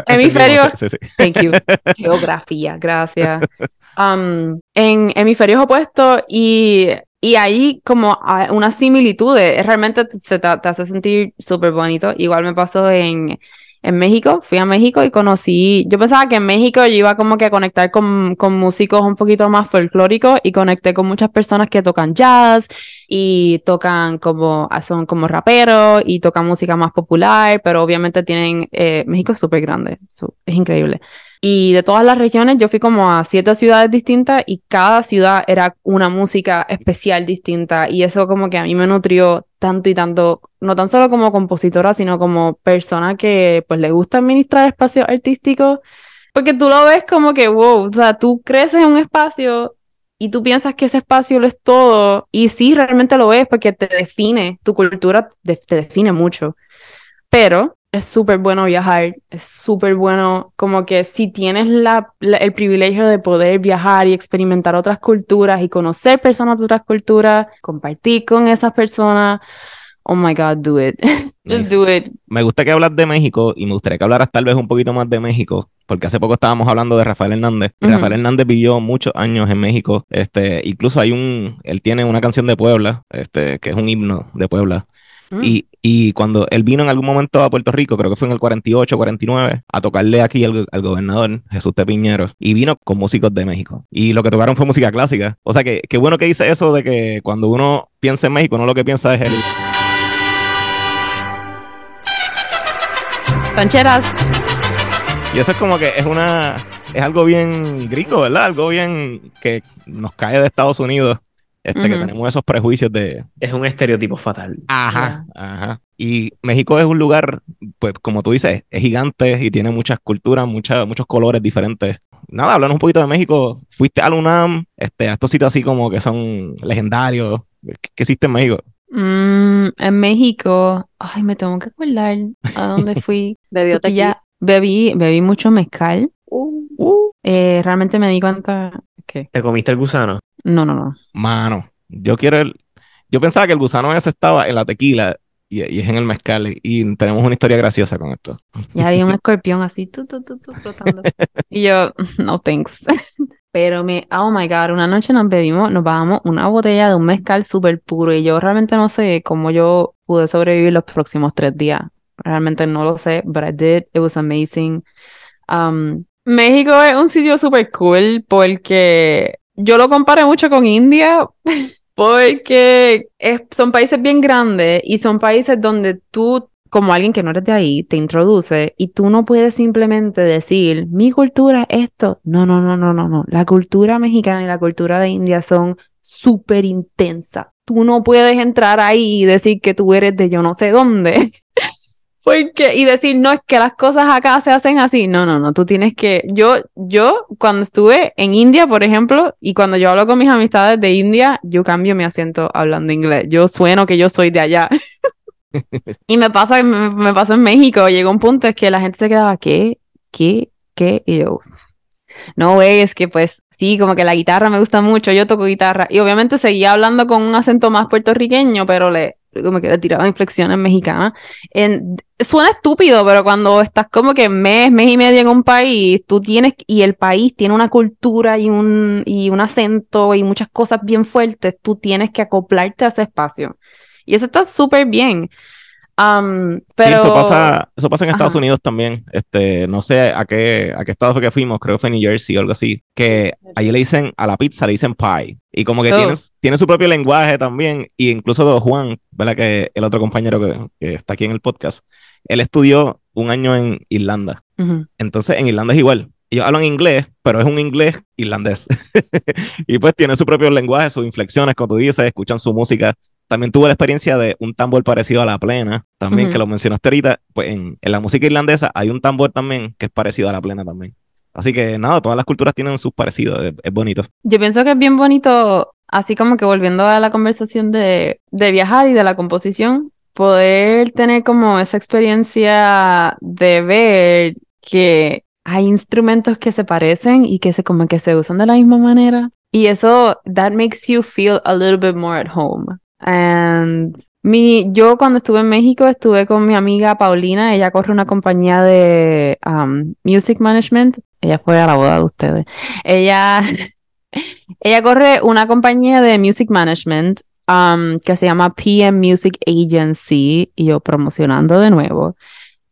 Hemisferio. Sí, sí. Thank you. Geografía, gracias. Um, en hemisferios opuestos y, y ahí como unas similitudes, realmente te- se te, te hace sentir súper bonito. Igual me pasó en, en México, fui a México y conocí, yo pensaba que en México yo iba como que a conectar con, con músicos un poquito más folclóricos y conecté con muchas personas que tocan jazz y tocan como, son como raperos y tocan música más popular, pero obviamente tienen, eh, México es súper grande, es increíble. Y de todas las regiones, yo fui como a siete ciudades distintas y cada ciudad era una música especial distinta. Y eso como que a mí me nutrió tanto y tanto, no tan solo como compositora, sino como persona que pues le gusta administrar espacios artísticos. Porque tú lo ves como que, wow, o sea, tú creces en un espacio y tú piensas que ese espacio lo es todo. Y sí, realmente lo es porque te define, tu cultura te define mucho. Pero es súper bueno viajar, es súper bueno como que si tienes la, la- el privilegio de poder viajar y experimentar otras culturas y conocer personas de otras culturas, compartir con esas personas, oh my God, do it. Just do it. Me gusta que hablas de México y me gustaría que hablaras tal vez un poquito más de México, porque hace poco estábamos hablando de Rafael Hernández. Rafael Hernández vivió muchos años en México. Este, incluso hay un, él tiene una canción de Puebla, este, que es un himno de Puebla. Mm. Y, y cuando él vino en algún momento a Puerto Rico, creo que fue en el 48, 49, a tocarle aquí al, al gobernador Jesús T. Piñero, y vino con músicos de México. Y lo que tocaron fue música clásica. O sea que qué bueno que dice eso de que cuando uno piensa en México, no lo que piensa es el, Rancheras. Y eso es como que es una. Es algo bien gringo, ¿verdad? Algo bien que nos cae de Estados Unidos. Este, que tenemos esos prejuicios de. Es un estereotipo fatal. Ajá, ajá. Y México es un lugar, pues, como tú dices, es gigante y tiene muchas culturas, muchas, muchos colores diferentes. nada, hablando un poquito de México. Fuiste al UNAM, este, a estos sitios así como que son legendarios. ¿Qué, qué hiciste en México? Mm, en México, ay, me tengo que acordar a dónde fui. Bebió tequila. ya bebí, bebí mucho mezcal. Uh, Eh, realmente me di cuenta que ¿Te comiste el gusano? No, no, no. Mano, yo quiero el... Yo pensaba que el gusano ese estaba en la tequila y, y es en el mezcal. Y tenemos una historia graciosa con esto. Ya había un escorpión así, tu, tu, tu, tu, flotando. Y yo, no thanks. Pero me, oh my God, una noche nos bebimos, nos bajamos una botella de un mezcal súper puro y yo realmente no sé cómo yo pude sobrevivir los próximos tres días. Realmente no lo sé, but I did. It was amazing. Um, México es un sitio súper cool porque yo lo comparé mucho con India porque son países bien grandes y son países donde tú, como alguien que no eres de ahí, te introduce y tú no puedes simplemente decir, mi cultura es esto. No, no, no, no, no, no. La cultura mexicana y la cultura de India son súper intensas. Tú no puedes entrar ahí y decir que tú eres de yo no sé dónde. Porque, y decir, no, es que las cosas acá se hacen así. No, no, no, tú tienes que, yo, yo, cuando estuve en India, por ejemplo, y cuando yo hablo con mis amistades de India, yo cambio mi acento hablando inglés. Yo sueno que yo soy de allá. y me pasa, me, me pasó en México, llegó un punto es que la gente se quedaba, ¿qué? ¿Qué? ¿Qué? Y yo, no, güey, es que pues sí, como que la guitarra me gusta mucho, yo toco guitarra. Y obviamente seguía hablando con un acento más puertorriqueño, pero le, como que le tiraba inflexiones mexicanas. En, suena estúpido, pero cuando estás como que mes, mes y medio en un país, tú tienes, y el país tiene una cultura y un, y un acento y muchas cosas bien fuertes, tú tienes que acoplarte a ese espacio. Y eso está súper bien. Am, pero... Sí, eso pasa, eso pasa en Estados Ajá. Unidos también. Este, no sé a qué, a qué estado fue que fuimos, creo que fue New Jersey o algo así, que allí le dicen, a la pizza le dicen pie. Y como que Oh. tiene, tiene su propio lenguaje también. Y incluso de Juan, ¿verdad? Que el otro compañero que, que está aquí en el podcast, él estudió un año en Irlanda. Ujú. Entonces, en Irlanda es igual. Ellos hablan inglés, pero es un inglés irlandés. y pues tiene su propio lenguaje, sus inflexiones, como tú dices, escuchan su música. También tuve la experiencia de un tambor parecido a la plena, también Ujú. que lo mencionaste ahorita. Pues en, en la música irlandesa hay un tambor también que es parecido a la plena también. Así que nada, todas las culturas tienen sus parecidos, es, es bonito. Yo pienso que es bien bonito, así como que volviendo a la conversación de, de viajar y de la composición, poder tener como esa experiencia de ver que hay instrumentos que se parecen y que se como que se usan de la misma manera. Y eso, that makes you feel a little bit more at home. And mi, yo cuando estuve en México estuve con mi amiga Paulina, ella corre una compañía de um, music management. Ella fue a la boda de ustedes. Ella, ella corre una compañía de music management um, que se llama PM Music Agency y yo promocionando de nuevo.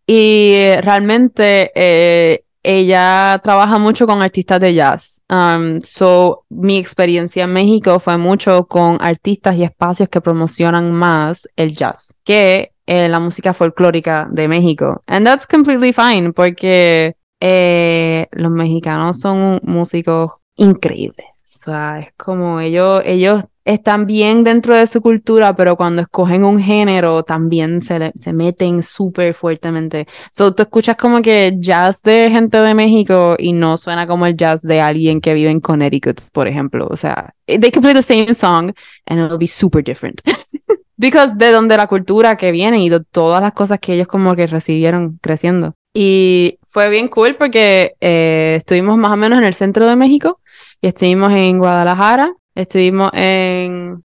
Y realmente eh, ella trabaja mucho con artistas de jazz. Um, so, mi experiencia en México fue mucho con artistas y espacios que promocionan más el jazz que eh, la música folclórica de México. And that's completely fine porque eh, los mexicanos son músicos increíbles. O sea, es como ellos, ellos están bien dentro de su cultura, pero cuando escogen un género también se, le- se meten súper fuertemente. So, tú escuchas como que jazz de gente de México y no suena como el jazz de alguien que vive en Connecticut, por ejemplo. O sea, they can play the same song and it'll be super different. Because de donde la cultura que viene y de todas las cosas que ellos como que recibieron creciendo. Y fue bien cool porque eh, estuvimos más o menos en el centro de México y estuvimos en Guadalajara, estuvimos en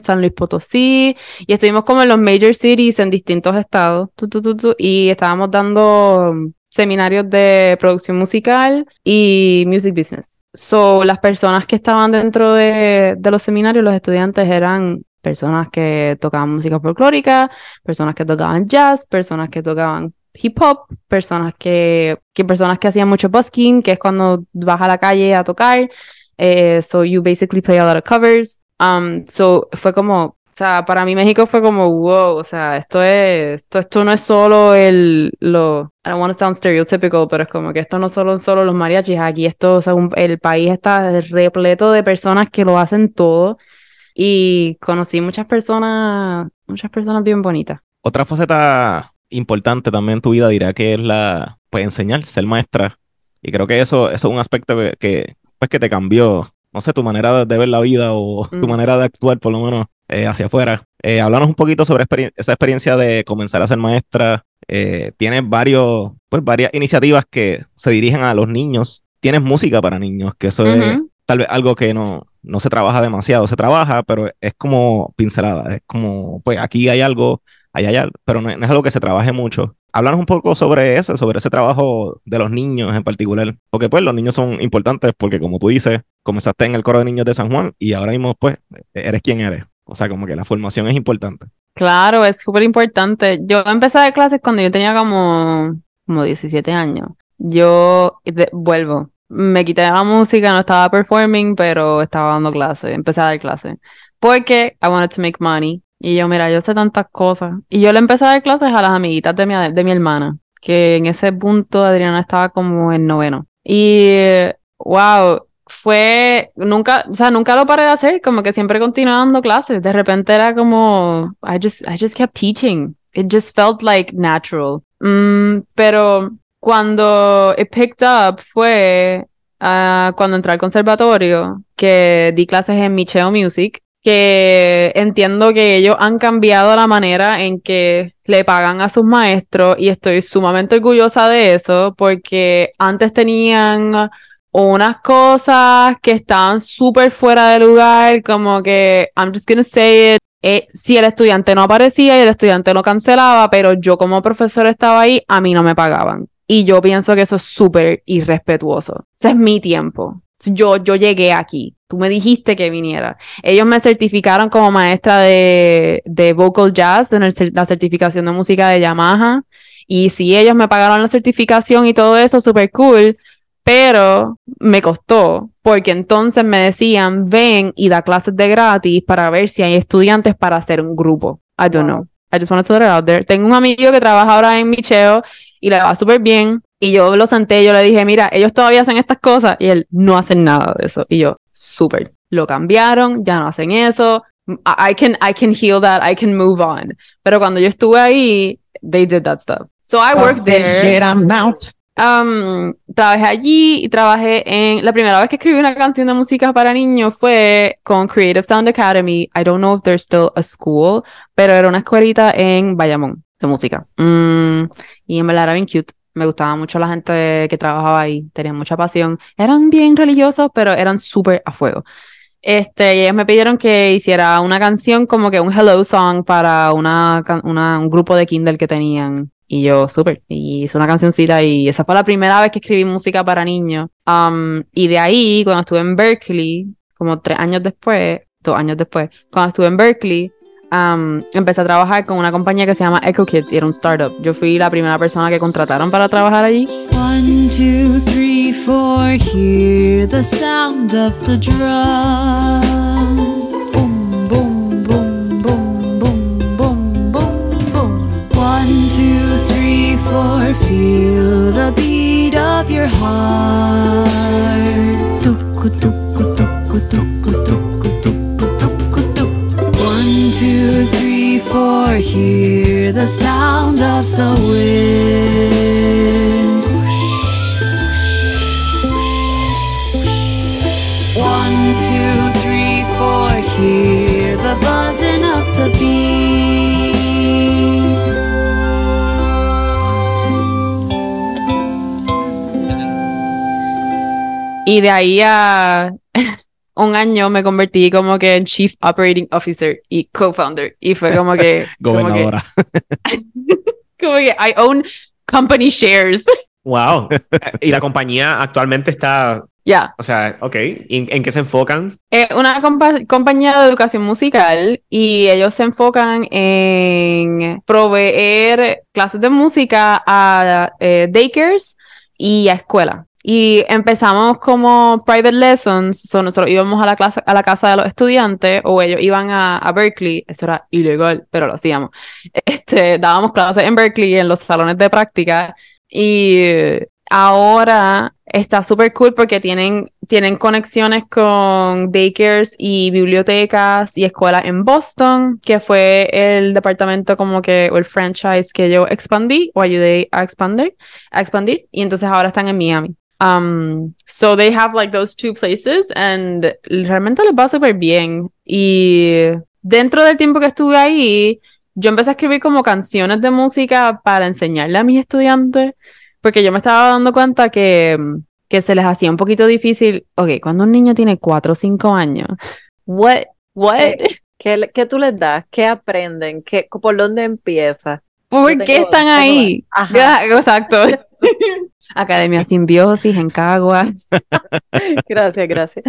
San Luis Potosí y estuvimos como en los major cities en distintos estados y estábamos dando seminarios de producción musical y music business. So, las personas que estaban dentro de, de los seminarios, los estudiantes eran personas que tocaban música folclórica, personas que tocaban jazz, personas que tocaban hip hop, personas que, que personas que hacían mucho busking, que es cuando vas a la calle a tocar. Eh, so you basically play a lot of covers. Um, so fue como, o sea, para mí México fue como, wow, o sea, esto es, esto, esto no es solo el, lo, I don't want to sound stereotypical, pero es como que esto no son solo los mariachis, aquí esto, o sea, un- el país está repleto de personas que lo hacen todo y conocí muchas personas, muchas personas bien bonitas. Otra faceta importante también en tu vida diría que es la, pues enseñar, ser maestra. Y creo que eso, eso es un aspecto que, pues, que te cambió, no sé, tu manera de ver la vida o tu Mm. manera de actuar, por lo menos, eh, hacia afuera. Eh, háblanos un poquito sobre experien- esa experiencia de comenzar a ser maestra. Eh, tienes varios, pues, varias iniciativas que se dirigen a los niños. Tienes música para niños, que eso es Ujú. tal vez algo que no, no se trabaja demasiado. Se trabaja, pero es como pincelada. Es como, pues aquí hay algo, allá algo, pero no, es algo que se trabaje mucho. Háblanos un poco sobre eso, sobre ese trabajo de los niños en particular. Porque pues los niños son importantes porque como tú dices, comenzaste en el coro de niños de San Juan y ahora mismo pues eres quien eres. O sea, como que la formación es importante. Claro, es súper importante. Yo empecé a dar clases cuando yo tenía como, como 17 años. Yo de- vuelvo, me quité la música, no estaba performing, pero estaba dando clases, empecé a dar clases. Porque I wanted to make money. Y yo, mira, yo sé tantas cosas. Y yo le empecé a dar clases a las amiguitas de mi, de mi hermana, que en ese punto Adriana estaba como en noveno. Y, wow, fue, nunca, o sea, nunca lo paré de hacer, como que siempre continué dando clases. De repente era como, I just, I just kept teaching. It just felt like natural. Mm, pero cuando it picked up fue ah, cuando entré al conservatorio, que di clases en Micheo Music, que entiendo que ellos han cambiado la manera en que le pagan a sus maestros y estoy sumamente orgullosa de eso porque antes tenían unas cosas que estaban súper fuera de lugar, como que, I'm just gonna say it, eh, si el estudiante no aparecía y el estudiante lo cancelaba, pero yo como profesor estaba ahí, a mí no me pagaban. Y yo pienso que eso es súper irrespetuoso. Ese es mi tiempo. Yo, yo llegué aquí. Tú me dijiste que viniera. Ellos me certificaron como maestra de, de vocal jazz en el la certificación de música de Yamaha. Y sí, ellos me pagaron la certificación y todo eso, súper cool. Pero me costó, porque entonces me decían, ven y da clases de gratis para ver si hay estudiantes para hacer un grupo. I don't know. I just wanted to throw it out there. Tengo un amigo que trabaja ahora en Micheo y le va súper bien. Y yo lo senté, yo le dije, mira, ellos todavía hacen estas cosas y él no hacen nada de eso. Y yo, súper. Lo cambiaron, ya no hacen eso. I, I can, I can heal that, I can move on. Pero cuando yo estuve ahí, they did that stuff. So I worked there. Um, trabajé allí y trabajé en la primera vez que escribí una canción de música para niños fue con Creative Sound Academy. I don't know if there's still a school, pero era una escuelita en Bayamón de música. Mm, y en verdad era bien cute. Me gustaba mucho la gente que trabajaba ahí, tenían mucha pasión. Eran bien religiosos, pero eran súper a fuego. Este, y ellos me pidieron que hiciera una canción como que un hello song para una, una- un grupo de Kindle que tenían. Y yo, súper, y hice una cancioncita y esa fue la primera vez que escribí música para niños. Um, y de ahí, cuando estuve en Berkeley, como tres años después, dos años después, cuando estuve en Berkeley, um, empecé a trabajar con una compañía que se llama Echo Kids y era un startup. Yo fui la primera persona que contrataron para trabajar allí. One, two, three, four, hear the sound of the drum. Boom, boom, boom, boom, boom, boom, boom, boom. One, two, three, four, feel the beat of your heart. Tuku, tuku, four, hear the sound of the wind. One, two, three, four, hear the buzzing of the bees. Y de ahí a un año me convertí como que en Chief Operating Officer y co-founder. Y fue como que... como que- Gobernadora. como que I own company shares. Wow. y la compañía actualmente está, Ya. o sea, ok. ¿En, en qué se enfocan? Es una compa- compañía de educación musical y ellos se enfocan en proveer clases de música a eh, daycares y a escuelas. Y empezamos como private lessons, so nosotros íbamos a la clase, a la casa de los estudiantes o ellos iban a, a Berkeley, eso era ilegal, pero lo hacíamos. Este, dábamos clases en Berkeley en los salones de práctica y ahora está súper cool porque tienen, tienen conexiones con daycares y bibliotecas y escuelas en Boston, que fue el departamento como que, o el franchise que yo expandí o ayudé a expandir, a expandir, y entonces ahora están en Miami. Um, so they have like those two places and realmente les va súper bien. Y dentro del tiempo que estuve ahí, yo empecé a escribir como canciones de música para enseñarle a mis estudiantes, porque yo me estaba dando cuenta que, que se les hacía un poquito difícil. Ok, cuando un niño tiene 4 o 5 años, what, what? ¿Qué, qué tú les das? ¿Qué aprenden? ¿Qué, ¿Por dónde empieza? ¿Por qué están ahí? Ajá. Exacto. Academia Simbiosis en Caguas. Gracias, gracias.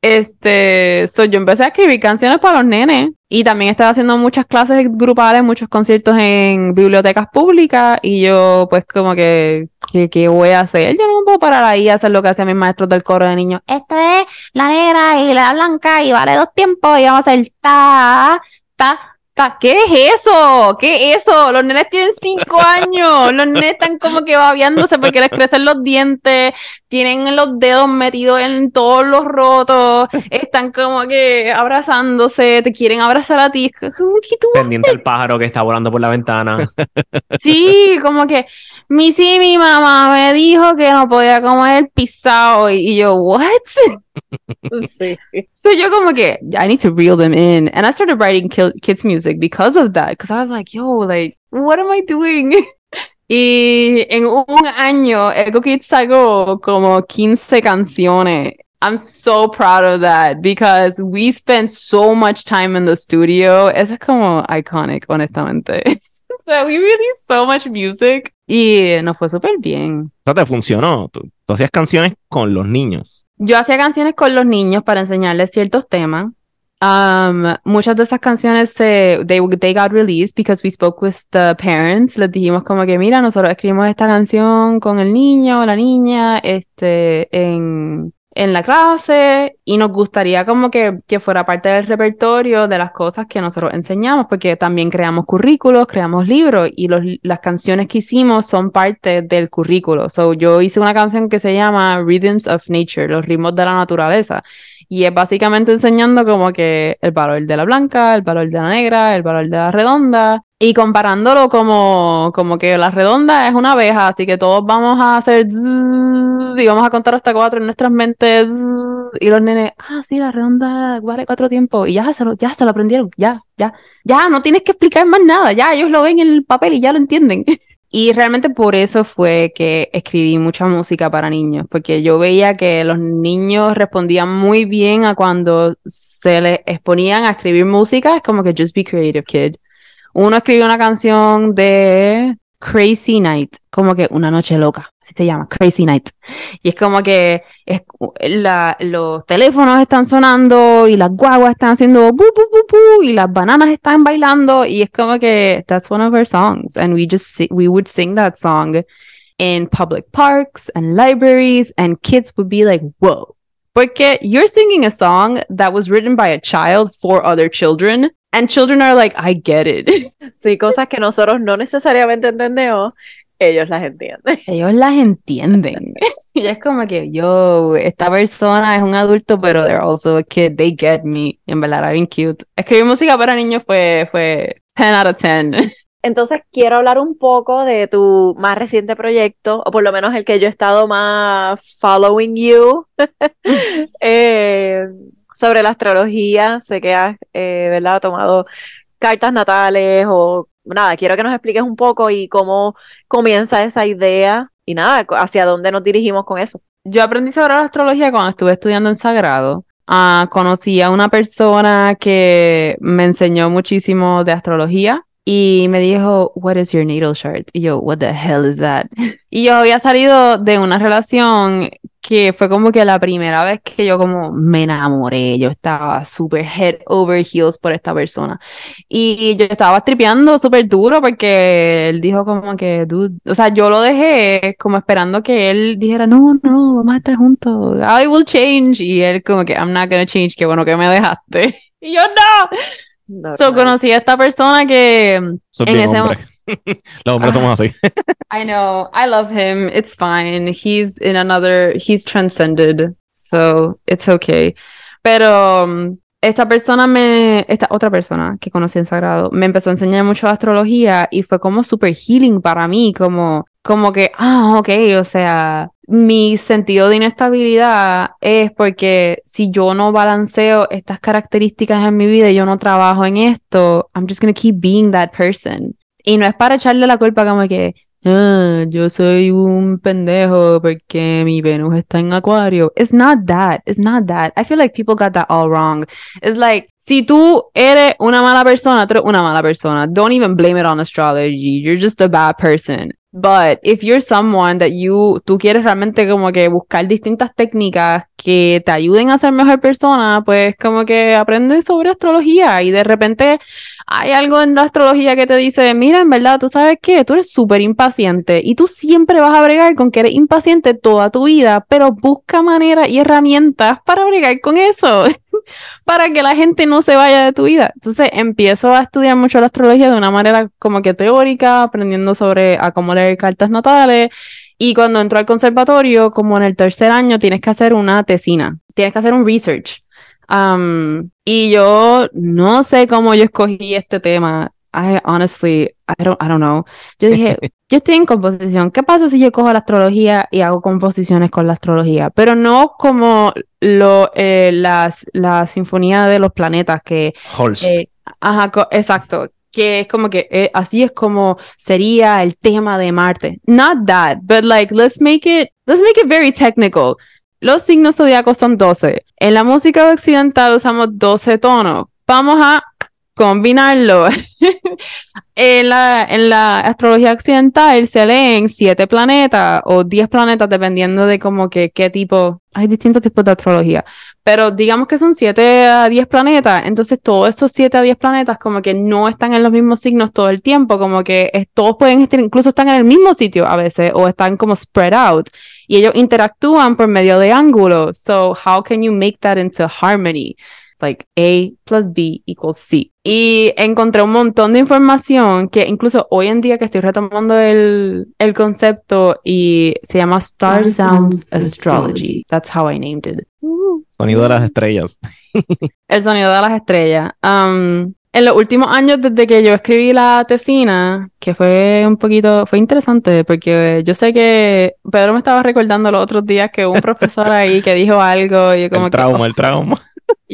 Este, so yo empecé a escribir canciones para los nenes y también estaba haciendo muchas clases grupales, muchos conciertos en bibliotecas públicas y yo pues como que, ¿qué, qué voy a hacer? Yo no me puedo parar ahí a hacer lo que hacían mis maestros del coro de niños. Esta es la negra y la blanca y vale dos tiempos y vamos a hacer ta, ta, ta. ¿Qué es eso? ¿Qué es eso? Los nenes tienen cinco años. Los nenes están como que babeándose porque les crecen los dientes tienen los dedos metidos en todos los rotos, están como que abrazándose, te quieren abrazar a ti. Que tú- Pendiente al pájaro que está volando por la ventana. Sí, como que mi sí, mi mamá me dijo que no podía comer pizza hoy. Y yo, what? Sí. So yo como que, I need to reel them in. And I started writing ki- kids music because of that. Because I was like, yo, like, what am I doing? y en un año, Echo Kids sacó como 15 canciones. I'm so proud of that because we spent so much time in the studio. Es como iconic, honestamente. so we released so much music. Y nos fue súper bien. O sea, te funcionó. Tú, tú hacías canciones con los niños. Yo hacía canciones con los niños para enseñarles ciertos temas. Um, muchas de esas canciones se, they, they got released because we spoke with the parents. Les dijimos como que, mira, nosotros escribimos esta canción con el niño o la niña, este, en, en la clase y nos gustaría como que, que fuera parte del repertorio de las cosas que nosotros enseñamos, porque también creamos currículos, creamos libros y los, las canciones que hicimos son parte del currículo. So, yo hice una canción que se llama Rhythms of Nature, los ritmos de la naturaleza. Y es básicamente enseñando como que el valor de la blanca, el valor de la negra, el valor de la redonda. Y comparándolo como, como que la redonda es una abeja, así que todos vamos a hacer y vamos a contar hasta cuatro en nuestras mentes. y los nenes, ah, sí, la redonda vale cuatro tiempos. Y ya se lo, ya se lo aprendieron, ya, ya. Ya, no tienes que explicar más nada, ya, ellos lo ven en el papel y ya lo entienden. Y realmente por eso fue que escribí mucha música para niños, porque yo veía que los niños respondían muy bien a cuando se les exponían a escribir música, es como que just be creative, kid. Uno escribió una canción de Crazy Night, como que una noche loca, así se llama, Crazy Night. Y es como que los teléfonos están sonando y las guaguas están haciendo bu, bu, bu, bu, y las bananas están bailando y es como que that's one of our songs and we just we would sing that song in public parks and libraries and kids would be like whoa porque you're singing a song that was written by a child for other children and children are like I get it. Sí, cosas que nosotros no necesariamente entendemos, ellos las entienden. ellos las entienden. Y es como que yo esta persona es un adulto pero they're also a kid. They get me. Y en verdad era bien cute. Escribir música para niños fue fue 10 out of 10 Entonces quiero hablar un poco de tu más reciente proyecto, o por lo menos el que yo he estado más following you, eh, sobre la astrología. Sé que has, eh, ¿verdad? tomado cartas natales o nada, quiero que nos expliques un poco y cómo comienza esa idea y nada, hacia dónde nos dirigimos con eso. Yo aprendí sobre la astrología cuando estuve estudiando en Sagrado. Ah, conocí a una persona que me enseñó muchísimo de astrología y me dijo, What is your natal chart? Y yo, What the hell is that? Y yo había salido de una relación que fue como que la primera vez que yo como me enamoré. Yo estaba súper head over heels por esta persona. Y yo estaba tripeando súper duro porque él dijo como que, dude, o sea, yo lo dejé como esperando que él dijera, no, no, vamos a estar juntos, I will change. Y él como que, I'm not gonna change, qué bueno que me dejaste. Y yo, no. So conocí a esta persona que, Sos En ese hombre. Los hombres somos así. I know, I love him, it's fine, he's in another, he's transcended, so it's okay. Pero um, esta persona me, esta otra persona que conocí en Sagrado, me empezó a enseñar mucho astrología y fue como super healing para mí, como, como que, ah, ok, o sea, mi sentido de inestabilidad es porque si yo no balanceo estas características en mi vida y yo no trabajo en esto, I'm just gonna keep being that person. Y no es para echarle la culpa como que, ah, yo soy un pendejo porque mi Venus está en Acuario. It's not that. It's not that. I feel like people got that all wrong. It's like, si tú eres una mala persona, tú eres una mala persona. Don't even blame it on astrology. You're just a bad person. But if you're someone that you, tú quieres realmente como que buscar distintas técnicas que te ayuden a ser mejor persona, pues como que aprendes sobre astrología y de repente hay algo en la astrología que te dice, mira, en verdad, tú sabes que tú eres súper impaciente y tú siempre vas a bregar con que eres impaciente toda tu vida, pero busca maneras y herramientas para bregar con eso, para que la gente no se vaya de tu vida. Entonces empiezo a estudiar mucho la astrología de una manera como que teórica, aprendiendo sobre cómo leer cartas natales. Y cuando entro al conservatorio, como en el tercer año, tienes que hacer una tesina, tienes que hacer un research. Um, y yo no sé cómo yo escogí este tema. I honestly, I don't, I don't know. Yo dije, yo estoy en composición. ¿Qué pasa si yo cojo la astrología y hago composiciones con la astrología? Pero no como lo, eh, las, la sinfonía de los planetas que... Holst. eh, ajá, exacto. Que es como que eh, así es como sería el tema de Marte. Not that, but like let's make it, let's make it very technical. Los signos zodiacos son 12. En la música occidental usamos 12 tonos. Vamos a combinarlo. en, la, en la astrología occidental se leen 7 planetas o 10 planetas dependiendo de como que qué tipo. Hay distintos tipos de astrología. Pero digamos que son 7 a 10 planetas. Entonces todos esos 7 a 10 planetas como que no están en los mismos signos todo el tiempo. Como que todos pueden estar, incluso están en el mismo sitio a veces o están como spread out y ellos interactúan por medio de ángulos. So, how can you make that into harmony? It's like A plus B equals C. Y encontré un montón de información que incluso hoy en día que estoy retomando el, el concepto y se llama Star Sounds Astrology. That's how I named it. Sonido de las estrellas. El sonido de las estrellas. Um, en los últimos años, desde que yo escribí la tesina, que fue un poquito, fue interesante, porque yo sé que Pedro me estaba recordando los otros días que hubo un profesor ahí que dijo algo, y yo como el que, trauma, el trauma.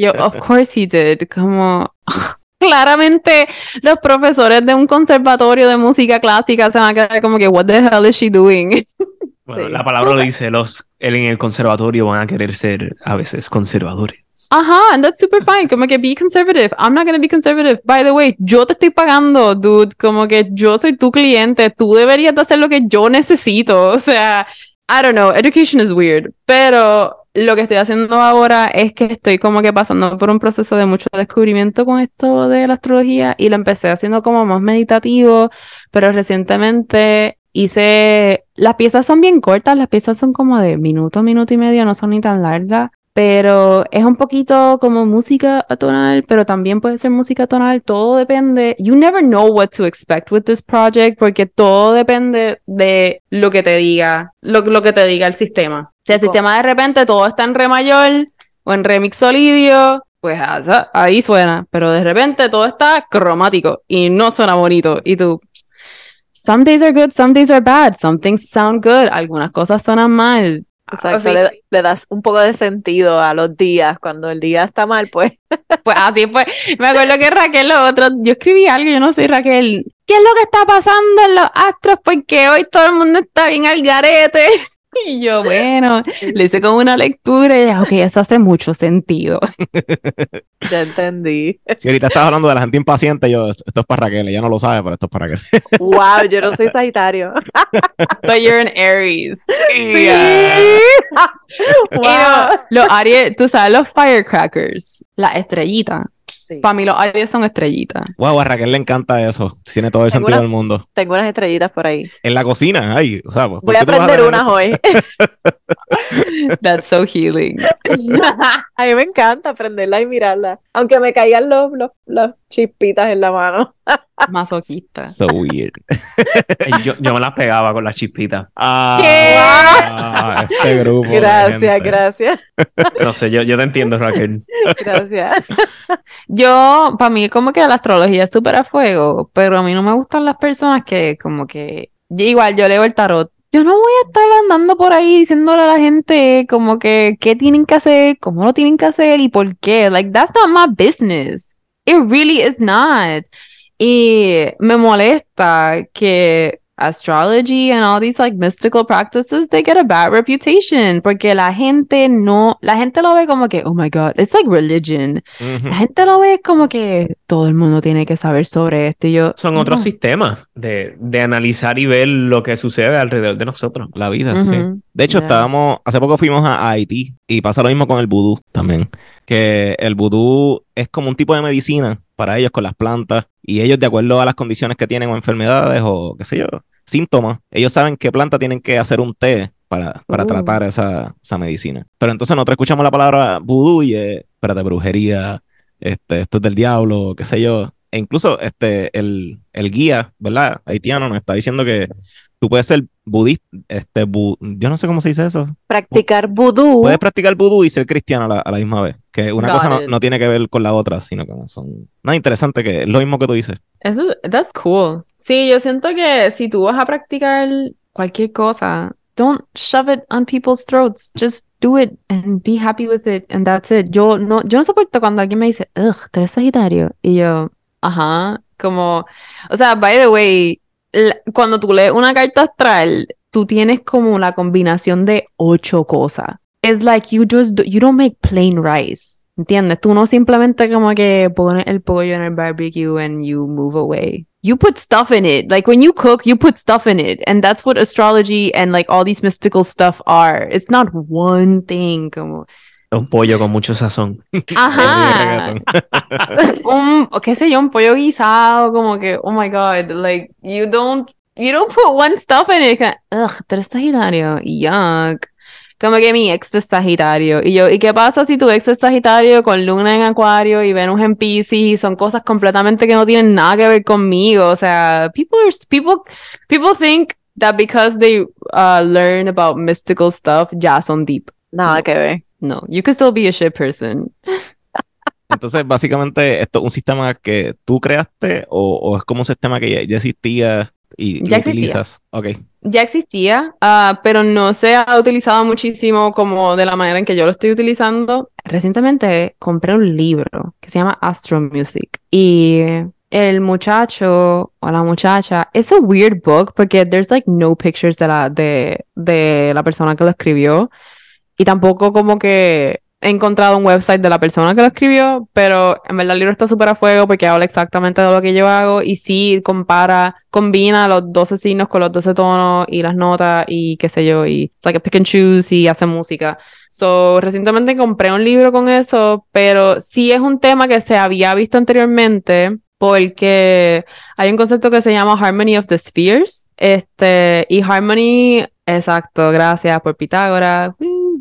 Yo, of course he did, como, claramente los profesores de un conservatorio de música clásica se van a quedar como que, what the hell is she doing? Bueno, Sí. la palabra lo dice, los en el conservatorio van a querer ser a veces conservadores. Ajá, and that's super fine. Como que be conservative. I'm not gonna be conservative. By the way, yo te estoy pagando, dude. Como que yo soy tu cliente. Tú deberías de hacer lo que yo necesito. O sea, I don't know. Education is weird. Pero lo que estoy haciendo ahora es que estoy como que pasando por un proceso de mucho descubrimiento con esto de la astrología y lo empecé haciendo como más meditativo, pero recientemente hice... Las piezas son bien cortas, las piezas son como de minuto, minuto y medio, no son ni tan largas pero es un poquito como música atonal, pero también puede ser música atonal, todo depende. You never know what to expect with this project porque todo depende de lo que te diga, lo, lo que te diga el sistema. Si el sistema de repente todo está en re mayor o en re mixolidio, pues ah, ahí suena, pero de repente todo está cromático y no suena bonito y tú Some days are good, some days are bad, some things sound good, algunas cosas suenan mal. Exacto, Así- le, le das un poco de sentido a los días. Cuando el día está mal, pues Pues así pues, me acuerdo que Raquel lo otro, yo escribí algo, yo no sé Raquel, ¿qué es lo que está pasando en los astros? Porque hoy todo el mundo está bien al garete. Y yo, bueno, le hice como una lectura y ella, ok, eso hace mucho sentido. ya entendí. Si ahorita estás hablando de la gente impaciente, yo, esto es para Raquel, ella no lo sabe, pero esto es para Raquel. Wow, yo no soy Sagitario. But you're an Aries. Sí. Wow. no, los Aries, tú sabes, los firecrackers, las estrellitas. Sí. Para mí los Aries son estrellitas. Wow, a Raquel le encanta eso. Tiene todo el Tengo sentido una- del mundo. Tengo unas estrellitas por ahí. En la cocina, ay, o sea, ¿por Voy a aprender unas hoy. That's so healing. A mí me encanta aprenderla y mirarla. Aunque me caigan los, los, los chispitas en la mano. Masoquista. So weird. Yo, yo me las pegaba con las chispitas. Ah, este grupo. Gracias, gracias, No sé, yo, yo te entiendo, Raquel. gracias. Yo, para mí, como que la astrología es súper a fuego, pero a mí no me gustan las personas que, como que, igual, yo leo el tarot yo no voy a estar andando por ahí diciéndole a la gente como que qué tienen que hacer, cómo lo tienen que hacer y por qué. Like, that's not my business. It really is not. Y me molesta que astrology and all these like mystical practices they get a bad reputation porque la gente no la gente lo ve como que oh my god it's like religion la gente lo ve como que todo el mundo tiene que saber sobre esto y yo Son no. otros sistemas de, de analizar y ver lo que sucede alrededor de nosotros. La vida, sí. De hecho, estábamos, hace poco fuimos a Haití y pasa lo mismo con el vudú también, que el vudú es como un tipo de medicina para ellos con las plantas y ellos de acuerdo a las condiciones que tienen o enfermedades o qué sé yo, síntomas, ellos saben qué planta tienen que hacer un té para, para Uh. tratar esa, esa medicina. Pero entonces nosotros escuchamos la palabra vudú y es, espérate, brujería, este, esto es del diablo, qué sé yo. E incluso este, el, el guía, ¿verdad? Haitiano nos está diciendo que tú puedes ser budista, este, bu- yo no sé cómo se dice eso. Practicar vudú. Puedes practicar vudú y ser cristiano a la, a la misma vez. Que una Got cosa no, no tiene que ver con la otra, sino que son... Nada interesante que es lo mismo que tú dices. Eso, that's cool. Sí, yo siento que si tú vas a practicar cualquier cosa, don't shove it on people's throats. Just do it and be happy with it and that's it. Yo no, yo no soporto cuando alguien me dice, ugh, tú eres Sagitario. Y yo, ajá, como, o sea, by the way, la- cuando tú lees una carta astral, tú tienes como la combinación de ocho cosas. It's like you just, you don't make plain rice. ¿Entiendes? Tú no simplemente como que pones el pollo en el barbecue and you move away. You put stuff in it. Like when you cook, you put stuff in it. And that's what astrology and like all these mystical stuff are. It's not one thing. Como, Un pollo con mucho sazón. ajá. un, o qué sé yo, un pollo guisado, como que, oh my god, like, you don't, you don't put one stuff in it. Ugh, tú eres Sagitario, yuck. Como que mi ex es Sagitario. Y yo, ¿y qué pasa si tu ex es Sagitario con Luna en Acuario y Venus en Pisces? Y son cosas completamente que no tienen nada que ver conmigo. O sea, people are, people, people think that because they uh, learn about mystical stuff, ya son deep. Nada que ver. No, you can still be a shit person. Entonces, básicamente, esto es un sistema que tú creaste o, o es como un sistema que ya, ya existía y Ya lo existía. utilizas. Ok. Ya existía, ah, pero no se ha utilizado muchísimo como de la manera en que yo lo estoy utilizando. Recientemente compré un libro que se llama Astro Music y el muchacho o la muchacha, es a weird book porque there's like no pictures de la, de, de la persona que lo escribió y tampoco como que he encontrado un website de la persona que lo escribió, pero en verdad el libro está súper a fuego porque habla exactamente de lo que yo hago y sí compara, combina los 12 signos con los 12 tonos y las notas y qué sé yo, y it's like a pick and choose y hace música. So, recientemente compré un libro con eso, pero sí es un tema que se había visto anteriormente porque hay un concepto que se llama Harmony of the Spheres, este, y Harmony, exacto, gracias por Pitágoras.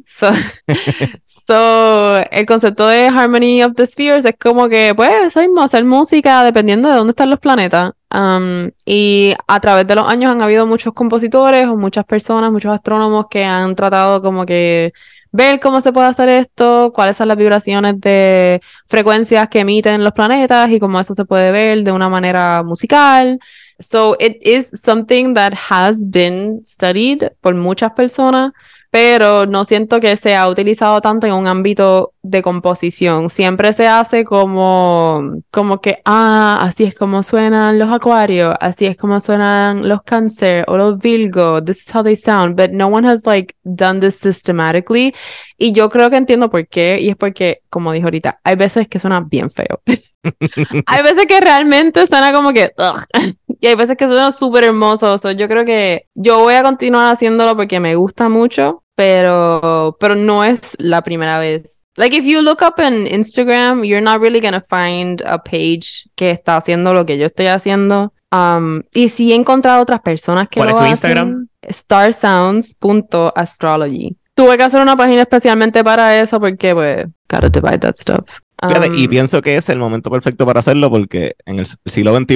So, So, el concepto de Harmony of the Spheres es como que, pues, hacer música dependiendo de dónde están los planetas. Um, y a través de los años han habido muchos compositores o muchas personas, muchos astrónomos que han tratado como que ver cómo se puede hacer esto, cuáles son las vibraciones de frecuencias que emiten los planetas y cómo eso se puede ver de una manera musical. So, it is something that has been studied por muchas personas pero no siento que se ha utilizado tanto en un ámbito de composición. Siempre se hace como, como que, ah, así es como suenan los acuarios, así es como suenan los cáncer o los virgo, this is how they sound, but no one has like done this systematically. Y yo creo que entiendo por qué, y es porque, como dijo ahorita, hay veces que suena bien feo. hay veces que realmente suena como que, ugh. Y hay veces que suena súper hermoso. So, yo creo que yo voy a continuar haciéndolo porque me gusta mucho, pero, pero no es la primera vez. Like if you look up in Instagram, you're not really gonna find a page que está haciendo lo que yo estoy haciendo. Um, y sí he encontrado otras personas que ¿Cuál lo es tu hacen. Instagram? starsounds.astrology. Tuve que hacer una página especialmente para eso porque, pues, gotta divide that stuff. Fíjate, y Um, pienso que es el momento perfecto para hacerlo porque en el siglo XXI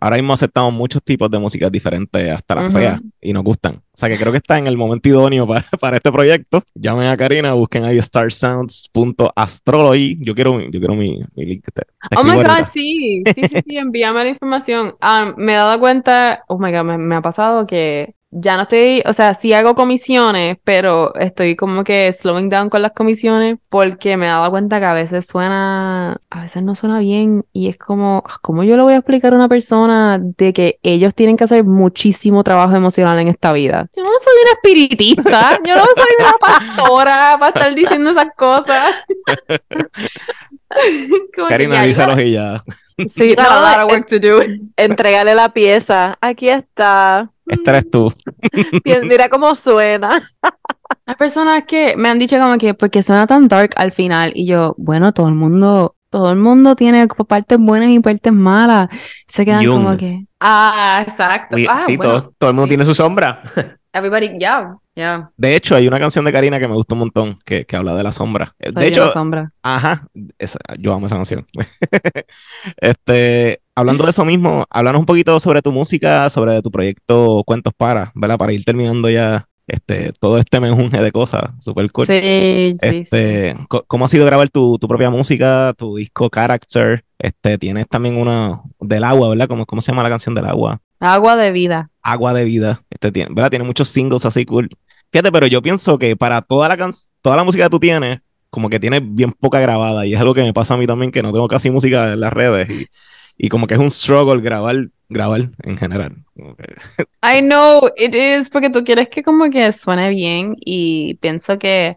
ahora mismo aceptamos muchos tipos de músicas diferentes, hasta las Ujú. feas, y nos gustan. O sea que creo que está en el momento idóneo para, para este proyecto. Llamen a Karina, busquen ahí starsounds.astrology. Yo quiero, yo quiero mi, mi link. Te- te Oh my God, sí, sí, sí, sí, envíame la información. Ah, me he dado cuenta, oh my God, me, me ha pasado que ya no estoy, o sea, sí hago comisiones, pero estoy como que slowing down con las comisiones porque me he dado cuenta que a veces suena, a veces no suena bien y es como, ¿cómo yo le voy a explicar a una persona de que ellos tienen que hacer muchísimo trabajo emocional en esta vida? Yo no soy una espiritista, yo no soy una pastora para estar diciendo esas cosas. Karina, ya, díselos y ya. Sí, no, lot of work to do. Entrégale la pieza. Aquí está. Este eres tú. Mira cómo suena. Hay personas que me han dicho como que porque suena tan dark al final y yo, bueno, todo el mundo, todo el mundo tiene partes buenas y partes malas. Se quedan Jung. como que, ah, exacto. Oye, Ah, sí, bueno, todo, todo el mundo sí. tiene su sombra. Everybody, yeah, yeah. De hecho, hay una canción de Karina que me gustó un montón, que, que habla de la sombra. Soy de hecho, la sombra. Ajá, esa- yo amo esa canción. este, hablando de eso mismo, háblanos un poquito sobre tu música, sobre tu proyecto Cuentos Para, ¿verdad? Para ir terminando ya este, todo este menjunje de cosas, super cool. Sí, sí, sí. Este, co- ¿cómo ha sido grabar tu, tu propia música, tu disco Character? Este, tienes también una del agua, ¿verdad? ¿Cómo, cómo se llama la canción del agua? Agua de vida. Agua de vida. Este tiene, ¿verdad? Tiene muchos singles así cool. Fíjate, pero yo pienso que para toda la can- toda la música que tú tienes, como que tienes bien poca grabada. Y es algo que me pasa a mí también, que no tengo casi música en las redes. Y, y como que es un struggle grabar, grabar en general. I know it is porque tú quieres que como que suene bien y pienso que